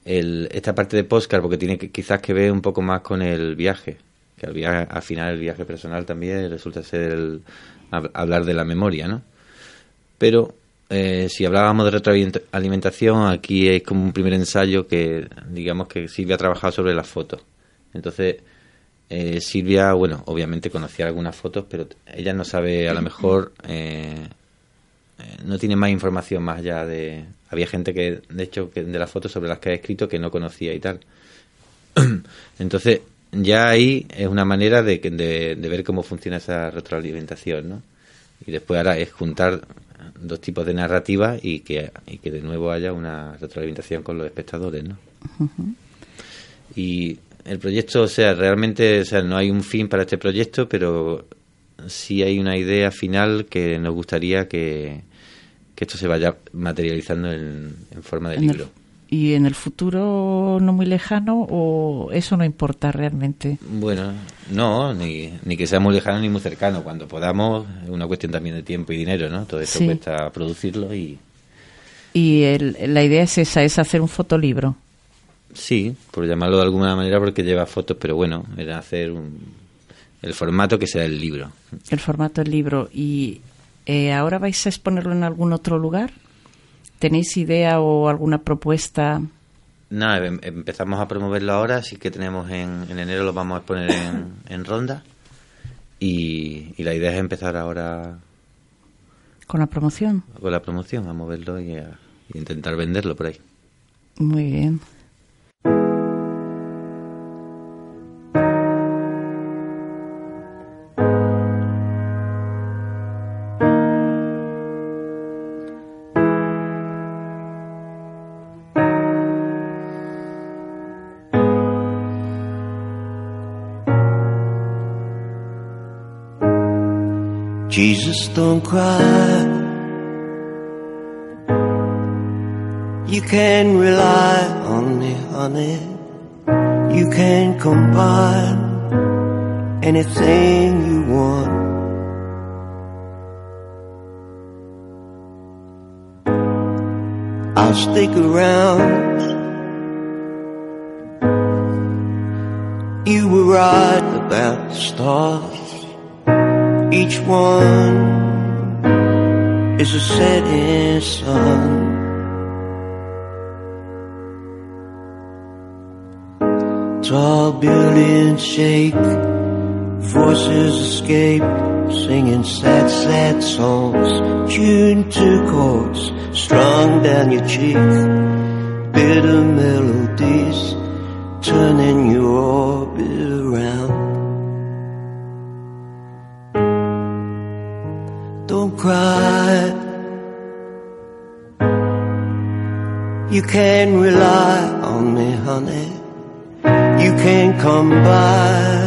El, esta parte de postcard, porque tiene que, quizás que ver un poco más con el viaje. Que al, viaje, al final el viaje personal también resulta ser el, hab- hablar de la memoria, ¿no? Pero eh, si hablábamos de retroalimentación, aquí es como un primer ensayo que, digamos que Silvia ha trabajado sobre las fotos. Entonces, eh, Silvia, bueno, obviamente conocía algunas fotos, pero ella no sabe, a lo mejor, eh, no tiene más información más allá de... Había gente que, de hecho, que de las fotos sobre las que ha escrito que no conocía y tal. Entonces, ya ahí es una manera de, que- de, de ver cómo funciona esa retroalimentación, ¿no? Y después ahora es juntar dos tipos de narrativa y que, y que de nuevo haya una retroalimentación con los espectadores, ¿no? Y el proyecto, o sea, realmente, o sea, no hay un fin para este proyecto, pero sí hay una idea final que nos gustaría que, que esto se vaya materializando en, en forma de En el- libro. ¿Y en el futuro no muy lejano o eso no importa realmente? Bueno, no, ni, ni que sea muy lejano ni muy cercano. Cuando podamos, es una cuestión también de tiempo y dinero, ¿no? Todo esto Sí. cuesta producirlo y... Y el- la idea es esa, es hacer un fotolibro. Sí, por llamarlo de alguna manera porque lleva fotos, pero bueno, era hacer un, el formato que sea el libro. El formato del libro. ¿Y eh, ahora vais a exponerlo en algún otro lugar? ¿Tenéis idea o alguna propuesta? Nada, em- empezamos a promoverlo ahora, así que tenemos en, en enero lo vamos a exponer en, en Ronda y, y la idea es empezar ahora ¿Con la promoción? con la promoción, a moverlo y a y intentar venderlo por ahí. Muy bien. Jesus, don't cry. You can rely on me, honey. You can combine anything you want. I'll stick around. You were right about the stars. Each one is a setting sun. Tall buildings shake, voices escape, singing sad, sad songs, tuned to chords, strung down your cheek. Bitter melodies, turning you orbit You can rely on me, honey. You can come by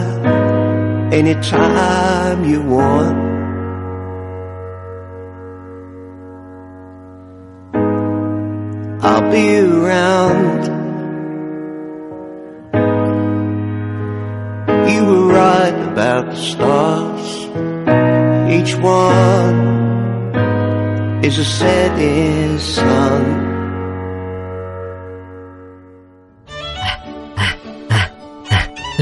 anytime you want. I'll be around. You were right about the stars. Each one is a setting sun.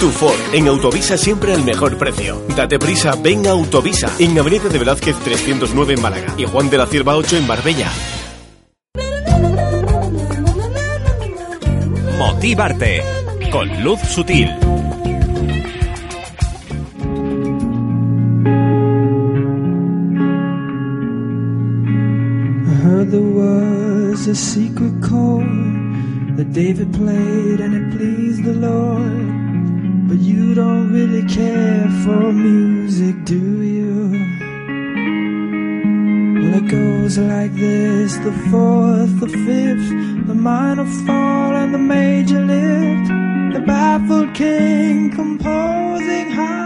Tu Ford, en Autovisa siempre al mejor precio. Date prisa, ven a Autovisa, en Avenida de Velázquez 309 en Málaga y Juan de la Cierva 8 en Marbella. Motivarte. Con Luz Sutil. I heard there was a secret chord that David played and it pleased the Lord. But you don't really care for music, do you? Well, it goes like this the fourth, the fifth, the minor fall, and the major lift. The baffled king composing hallelujah.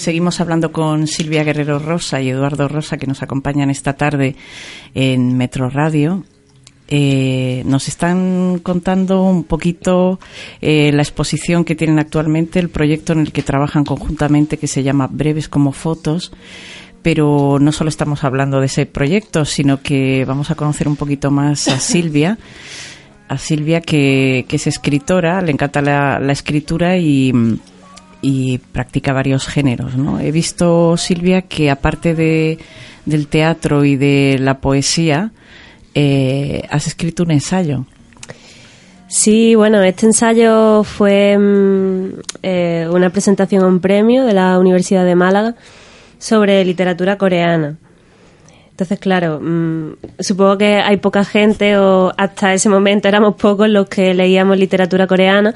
Seguimos hablando con Silvia Guerrero Rosa y Eduardo Rosa que nos acompañan esta tarde en Metro Radio. Eh, nos están contando un poquito eh, la exposición que tienen actualmente, el proyecto en el que trabajan conjuntamente que se llama Breves como Fotos. Pero no solo estamos hablando de ese proyecto, sino que vamos a conocer un poquito más a Silvia. A Silvia, que, es escritora, le encanta la escritura y, y practica varios géneros. ¿no? He visto, Silvia, que aparte de, del teatro y de la poesía, eh, has escrito un ensayo. Sí, bueno, este ensayo fue mm, eh, una presentación a un premio de la Universidad de Málaga sobre literatura coreana. Entonces, claro, mm, supongo que hay poca gente o hasta ese momento éramos pocos los que leíamos literatura coreana,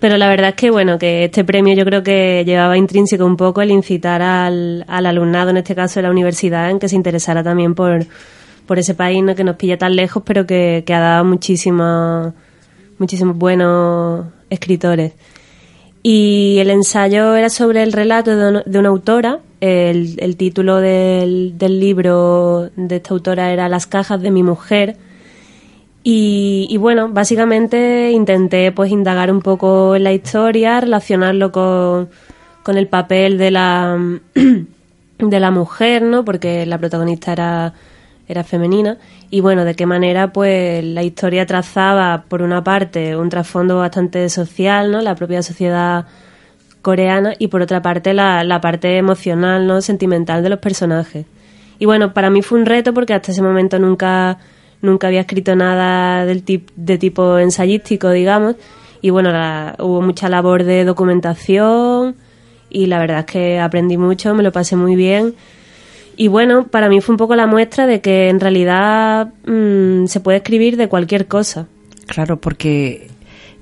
pero la verdad es que, bueno, que este premio yo creo que llevaba intrínseco un poco el incitar al, al alumnado, en este caso de la universidad, en que se interesara también por, por ese país ¿no? que nos pilla tan lejos, pero que, que ha dado muchísimos, muchísimos buenos escritores. Y el ensayo era sobre el relato de, un- de una autora. El, el título del, del libro de esta autora era Las cajas de mi mujer. Y, y bueno, básicamente intenté pues indagar un poco en la historia, relacionarlo con, con el papel de la, de la mujer, ¿no? Porque la protagonista era, era femenina. Y bueno, de qué manera pues la historia trazaba, por una parte, un trasfondo bastante social, ¿no? La propia sociedad coreana y por otra parte la, la parte emocional, ¿no? Sentimental de los personajes. Y bueno, para mí fue un reto porque hasta ese momento nunca, nunca había escrito nada del tip, de tipo ensayístico, digamos. Y bueno, la- hubo mucha labor de documentación y la verdad es que aprendí mucho, me lo pasé muy bien. Y bueno, para mí fue un poco la muestra de que en realidad mm, se puede escribir de cualquier cosa. Claro, porque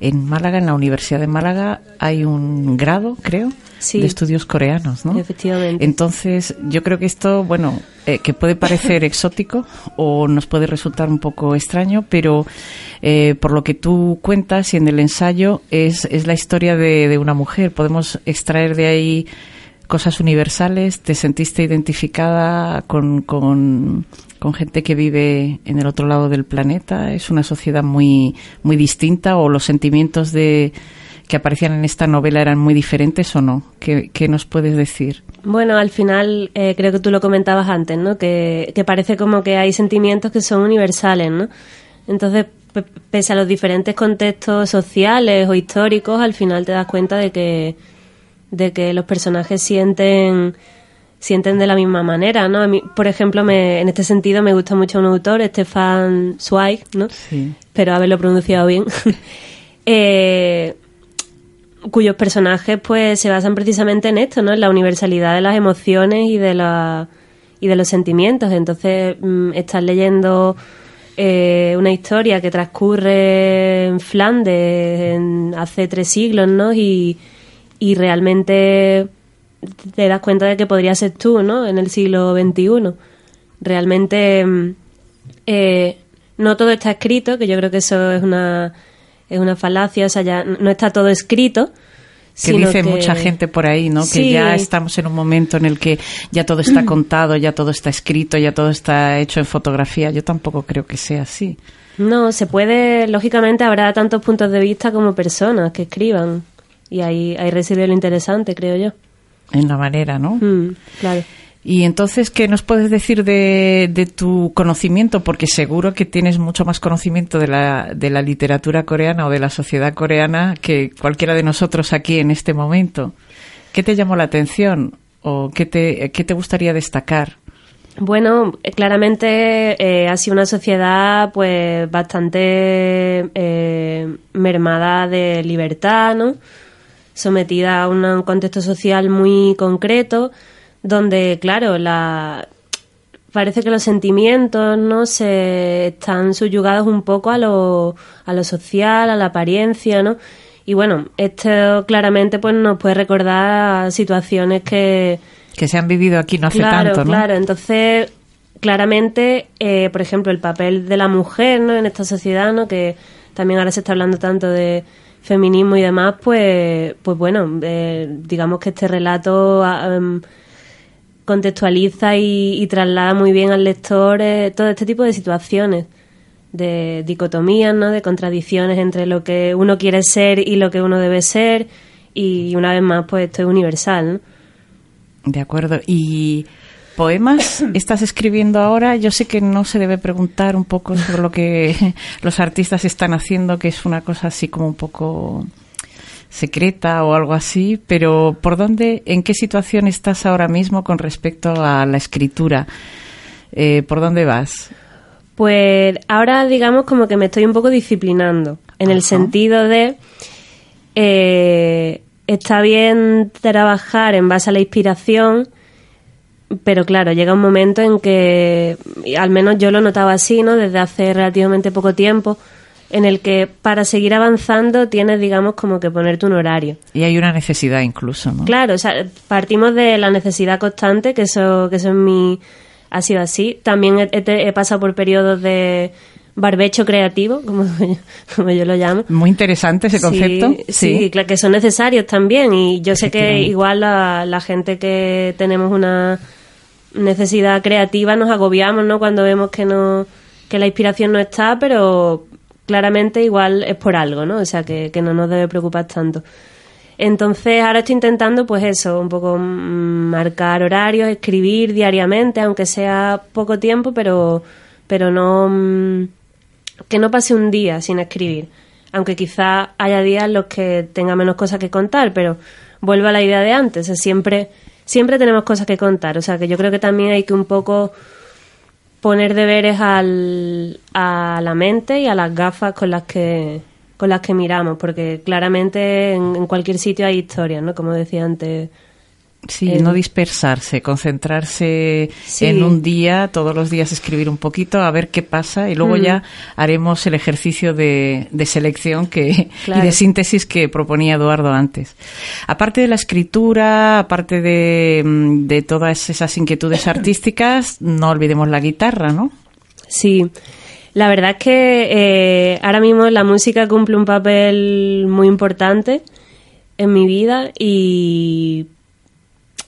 en Málaga, en la Universidad de Málaga, hay un grado, creo, Sí. de estudios coreanos, ¿no? Efectivamente. Entonces, yo creo que esto, bueno, eh, que puede parecer exótico o nos puede resultar un poco extraño, pero eh, por lo que tú cuentas y en el ensayo es, es la historia de, de una mujer. Podemos extraer de ahí cosas universales. ¿Te sentiste identificada con, con, gente que vive en el otro lado del planeta? ¿Es una sociedad muy, muy distinta o los sentimientos de que aparecían en esta novela eran muy diferentes o no? ¿Qué, qué nos puedes decir? Bueno, al final eh, creo que tú lo comentabas antes, ¿no? Que, que parece como que hay sentimientos que son universales, ¿no? Entonces, pe- pese a los diferentes contextos sociales o históricos, al final te das cuenta de que, de que los personajes sienten sienten de la misma manera, ¿no? A mí, por ejemplo, me, en este sentido me gusta mucho un autor, Stefan Zweig, ¿no? Sí. Espero haberlo pronunciado bien. eh, cuyos personajes pues se basan precisamente en esto, ¿no? En la universalidad de las emociones y de la y de los sentimientos. Entonces, mm, estás leyendo eh, una historia que transcurre en Flandes en- hace tres siglos, ¿no? Y, y realmente te das cuenta de que podría ser tú, ¿no? En el siglo XXI. Realmente mm, eh, no todo está escrito, que yo creo que eso es una, es una falacia, o sea, ya no está todo escrito. Que dice que- mucha gente por ahí, ¿no? Que ya estamos en un momento en el que ya todo está contado, ya todo está escrito, ya todo está hecho en fotografía. Yo tampoco creo que sea así. No, se puede, lógicamente habrá tantos puntos de vista como personas que escriban. Y ahí, ahí reside lo interesante, creo yo. En la manera, ¿no? Mm, claro. Y entonces, ¿qué nos puedes decir de, de tu conocimiento? Porque seguro que tienes mucho más conocimiento de la, de la literatura coreana o de la sociedad coreana que cualquiera de nosotros aquí en este momento. ¿Qué te llamó la atención o qué te, qué te gustaría destacar? Bueno, claramente eh, ha sido una sociedad pues bastante eh, mermada de libertad, ¿no? Sometida a un contexto social muy concreto, donde, claro, la parece que los sentimientos no se están subyugados un poco a lo, a lo social, a la apariencia, ¿no? Y bueno, esto claramente pues nos puede recordar a situaciones que que se han vivido aquí no hace claro, tanto, ¿no? Claro, entonces claramente, eh, por ejemplo, el papel de la mujer, ¿no? En esta sociedad, ¿no? Que también ahora se está hablando tanto de feminismo y demás, pues, pues bueno, eh, digamos que este relato ah, em, contextualiza y, traslada muy bien al lector eh, todo este tipo de situaciones de dicotomías, ¿no? de contradicciones entre lo que uno quiere ser y lo que uno debe ser y una vez más pues esto es universal. ¿no? De acuerdo. ¿Y poemas estás escribiendo ahora? Yo sé que no se debe preguntar un poco sobre lo que los artistas están haciendo, que es una cosa así como un poco secreta o algo así, pero ¿por dónde, en qué situación estás ahora mismo con respecto a la escritura? Eh, ¿Por dónde vas? Pues ahora digamos como que me estoy un poco disciplinando, en el sentido de eh, está bien trabajar en base a la inspiración, pero claro, llega un momento en que, al menos yo lo notaba así, ¿no? Desde hace relativamente poco tiempo, en el que para seguir avanzando tienes, digamos, como que ponerte un horario. Y hay una necesidad incluso, ¿no? Claro, o sea, partimos de la necesidad constante, que eso, que eso en mi ha sido así. También he, he- he pasado por periodos de barbecho creativo, como, yo- como yo lo llamo. Muy interesante ese concepto. Sí, sí, claro, que son necesarios también. Y yo sé que igual la, la gente que tenemos una necesidad creativa nos agobiamos, ¿no? Cuando vemos que no que la inspiración no está, pero claramente igual es por algo, ¿no? O sea, que, que no nos debe preocupar tanto. Entonces, ahora estoy intentando, pues eso, un poco marcar horarios, escribir diariamente, aunque sea poco tiempo, pero, pero no. que no pase un día sin escribir. Aunque quizá haya días en los que tenga menos cosas que contar, pero vuelvo a la idea de antes. sea, siempre, siempre tenemos cosas que contar. O sea, que yo creo que también hay que un poco poner deberes al, a la mente y a las gafas con las que con las que miramos, porque claramente en, en cualquier sitio hay historias, ¿no? Como decía antes. Sí, no dispersarse, concentrarse Sí. en un día, todos los días escribir un poquito, a ver qué pasa y luego Mm. ya haremos el ejercicio de, de selección que, Claro. y de síntesis que proponía Eduardo antes. Aparte de la escritura, aparte de, mm, de todas esas inquietudes artísticas, no olvidemos la guitarra, ¿no? Sí, la verdad es que eh, ahora mismo la música cumple un papel muy importante en mi vida y,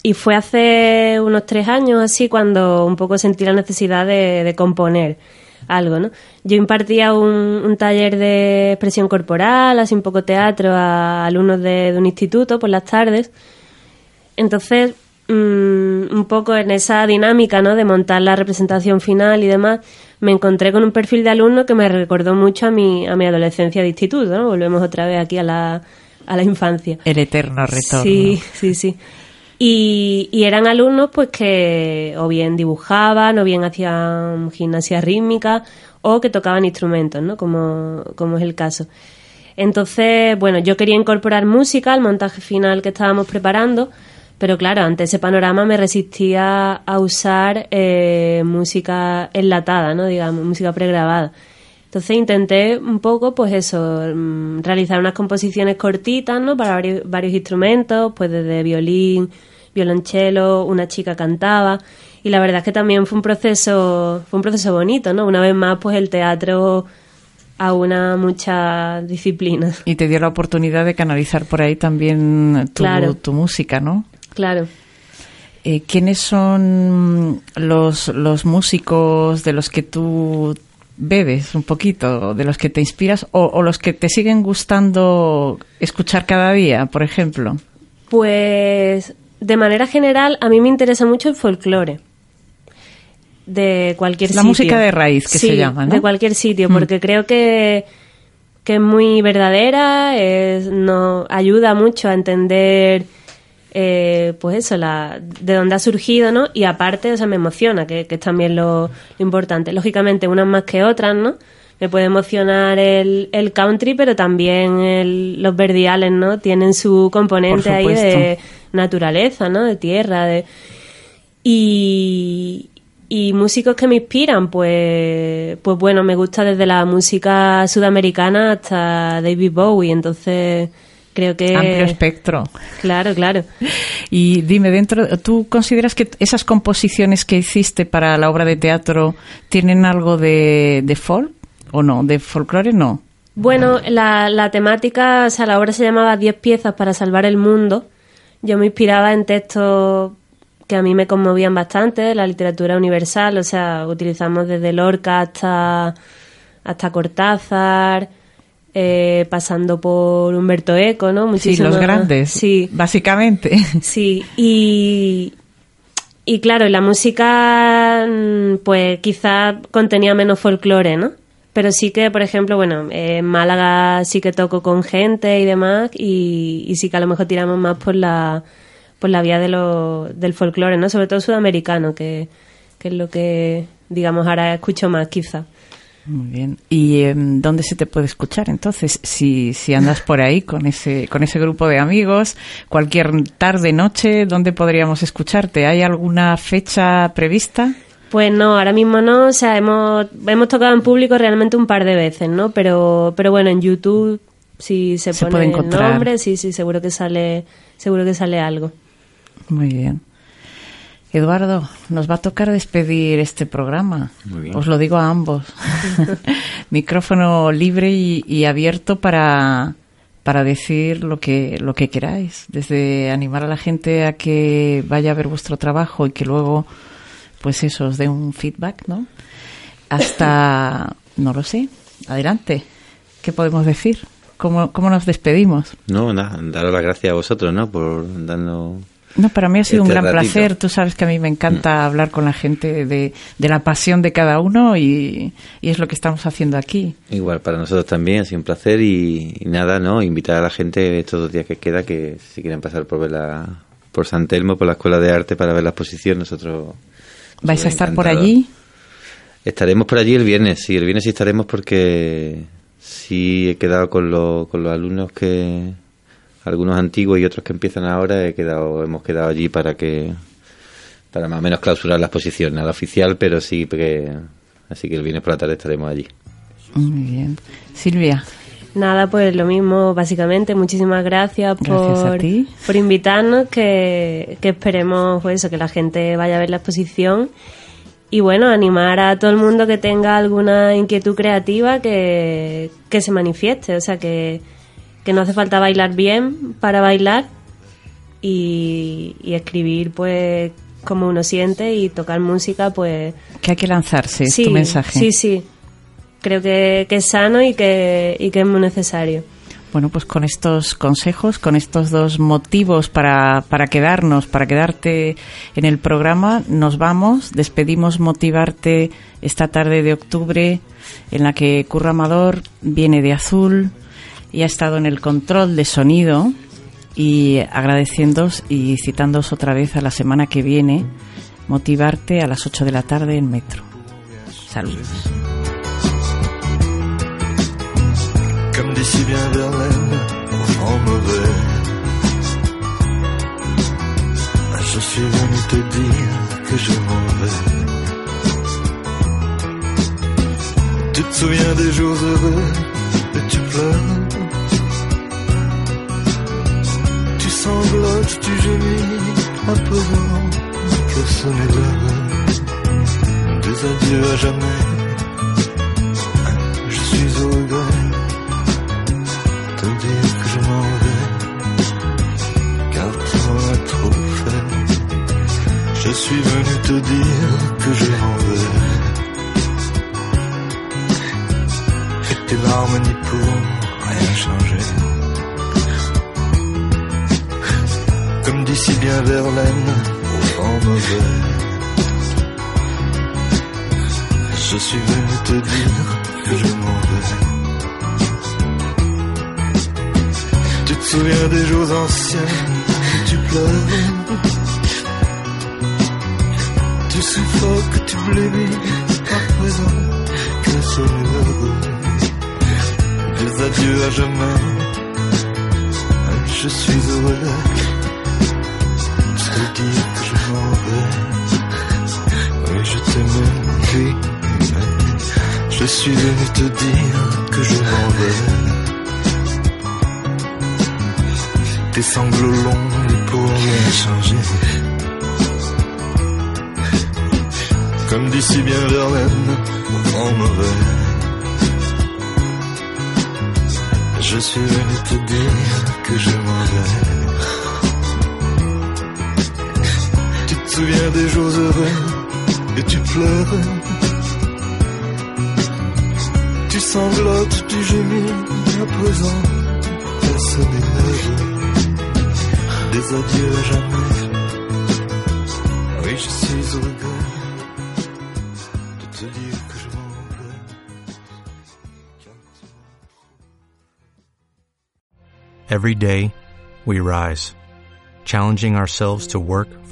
y fue hace unos tres años así cuando un poco sentí la necesidad de, de componer algo, ¿no? Yo impartía un, un taller de expresión corporal, así un poco teatro a alumnos de, de un instituto por las tardes. Entonces, mm, un poco en esa dinámica, ¿no? De montar la representación final y demás, me encontré con un perfil de alumno que me recordó mucho a mi, a mi adolescencia de instituto, ¿no? Volvemos otra vez aquí a la, a la infancia. El eterno retorno. Sí, sí, sí. Y, y eran alumnos pues que o bien dibujaban o bien hacían gimnasia rítmica o que tocaban instrumentos, ¿no? Como, como es el caso. Entonces, bueno, yo quería incorporar música al montaje final que estábamos preparando, pero claro, ante ese panorama me resistía a usar eh, música enlatada, ¿no? Digamos, música pregrabada. Entonces intenté un poco, pues eso, mm, realizar unas composiciones cortitas, ¿no? Para vari- varios instrumentos, pues desde violín, violonchelo, una chica cantaba. Y la verdad es que también fue un proceso, fue un proceso bonito, ¿no? Una vez más, pues el teatro aúna muchas disciplinas. Y te dio la oportunidad de canalizar por ahí también tu, Claro. tu música, ¿no? Claro. Eh, ¿Quiénes son los, los músicos de los que tú bebes un poquito, de los que te inspiras o, o los que te siguen gustando escuchar cada día, por ejemplo? Pues de manera general a mí me interesa mucho el folclore de cualquier La sitio. música de raíz, que se llama, ¿no? de cualquier sitio, Mm. porque creo que, que es muy verdadera, es, nos ayuda mucho a entender eh, pues eso, la, de dónde ha surgido, ¿no? Y aparte, o sea, me emociona, que, que es también lo, lo importante. Lógicamente, unas más que otras, ¿no? Me puede emocionar el, el country, pero también el- los verdiales, ¿no? Tienen su componente ahí de naturaleza, ¿no? De tierra, de... Y, Y músicos que me inspiran, pues, pues bueno, me gusta desde la música sudamericana hasta David Bowie, entonces creo que... Amplio espectro. Claro, claro. Y dime, dentro, ¿tú consideras que esas composiciones que hiciste para la obra de teatro tienen algo de, de folk o no? ¿De folclore no? Bueno, la, la temática, o sea, la obra se llamaba Diez piezas para salvar el mundo. Yo me inspiraba en textos que a mí me conmovían bastante, la literatura universal, o sea, utilizamos desde Lorca hasta, hasta Cortázar, eh, pasando por Humberto Eco, ¿no? Sí, Muchísimas- los grandes, Sí, básicamente. sí, y, y claro, la música, mm, pues quizás contenía menos folclore, ¿no? Pero sí que, por ejemplo, bueno, en Málaga sí que toco con gente y demás, y, y sí que a lo mejor tiramos más por la, por la vía de lo, del folclore, ¿no? Sobre todo sudamericano, que, que es lo que, digamos, ahora escucho más, quizá. Muy bien. ¿Y em, dónde se te puede escuchar entonces? Si, si andas por ahí con ese, con ese grupo de amigos, cualquier tarde, noche, ¿dónde podríamos escucharte? ¿Hay alguna fecha prevista? Pues no, ahora mismo no, o sea, hemos, hemos tocado en público realmente un par de veces, ¿no? Pero, pero bueno, en YouTube, si se, Se pone puede el encontrar. nombre, sí, sí, seguro que sale, seguro que sale algo. Muy bien. Eduardo, nos va a tocar despedir este programa. Muy bien. Os lo digo a ambos. Micrófono libre y, y abierto para, para decir lo que, lo que queráis. Desde animar a la gente a que vaya a ver vuestro trabajo y que luego, pues eso, os dé un feedback, ¿no? Hasta, no lo sé, adelante. ¿Qué podemos decir? ¿Cómo, cómo nos despedimos? No, nada, daros las gracias a vosotros, ¿no? Por darnos... No, para mí ha sido un Este gran ratito. placer. Tú sabes que a mí me encanta hablar con la gente de, de la pasión de cada uno y, y es lo que estamos haciendo aquí. Igual, para nosotros también ha sido un placer y, y nada, ¿no? Invitar a la gente estos dos días que queda que si quieren pasar por ver la, por San Telmo, por la Escuela de Arte para ver la exposición, nosotros... ¿Vais a estar por allí? Estaremos por allí el viernes, sí, el viernes sí estaremos porque sí he quedado con, los con los alumnos que algunos antiguos y otros que empiezan ahora, he quedado, hemos quedado allí para que para más o menos clausurar la exposición, nada oficial, pero sí que así que el viernes por la tarde estaremos allí. Muy bien. Silvia, Nada, pues lo mismo, básicamente. Muchísimas gracias, por, por invitarnos, que, que esperemos pues eso, que la gente vaya a ver la exposición. Y bueno, animar a todo el mundo que tenga alguna inquietud creativa que, que se manifieste. O sea, que, que no hace falta bailar bien para bailar y, y escribir pues como uno siente y tocar música pues que hay que lanzarse, es sí, tu mensaje. Sí, sí. Creo que, que es sano y que, y que es muy necesario. Bueno, pues con estos consejos, con estos dos motivos para, para quedarnos, para quedarte en el programa, nos vamos. Despedimos Motivarte esta tarde de octubre, en la que Curro Amador viene de azul y ha estado en el control de sonido. Y agradeciéndoos y citándoos otra vez a la semana que viene, Motivarte a las 8 de la tarde en Metro. Saludos. Mauvais. Je suis venu te dire que je m'en vais. Tu te souviens des jours heureux et tu pleures. Tu sanglotes, tu gémis, à présent que ce n'est l'heure des adieux à jamais. Je suis au regret te dire que je m'en vais, car tu trop fait. Je suis venu te dire que je m'en vais. Et tes larmes n'y pourront rien changer. Comme dit si bien Verlaine, au vent mauvais. Je suis venu te dire que je m'en vais. Tu te souviens des jours anciens où tu pleures Tu suffoques, tu blémis à présent que c'est l'heure Des adieux à jamais Je suis heureux que je m'en vais Oui, je mais je suis venu te dire que je m'en vais. Tes sanglots longs ne pourront rien. Comme d'ici bien Verlaine, en mauvais. Je suis venu te dire que je m'en vais. Souviens des jours heureux et tu pleures. Tu sanglotes, tu gémis, à présent, personne n'est heureux. Des adieux à jamais. Oui, je suis au regret. Every day, we rise, challenging ourselves to work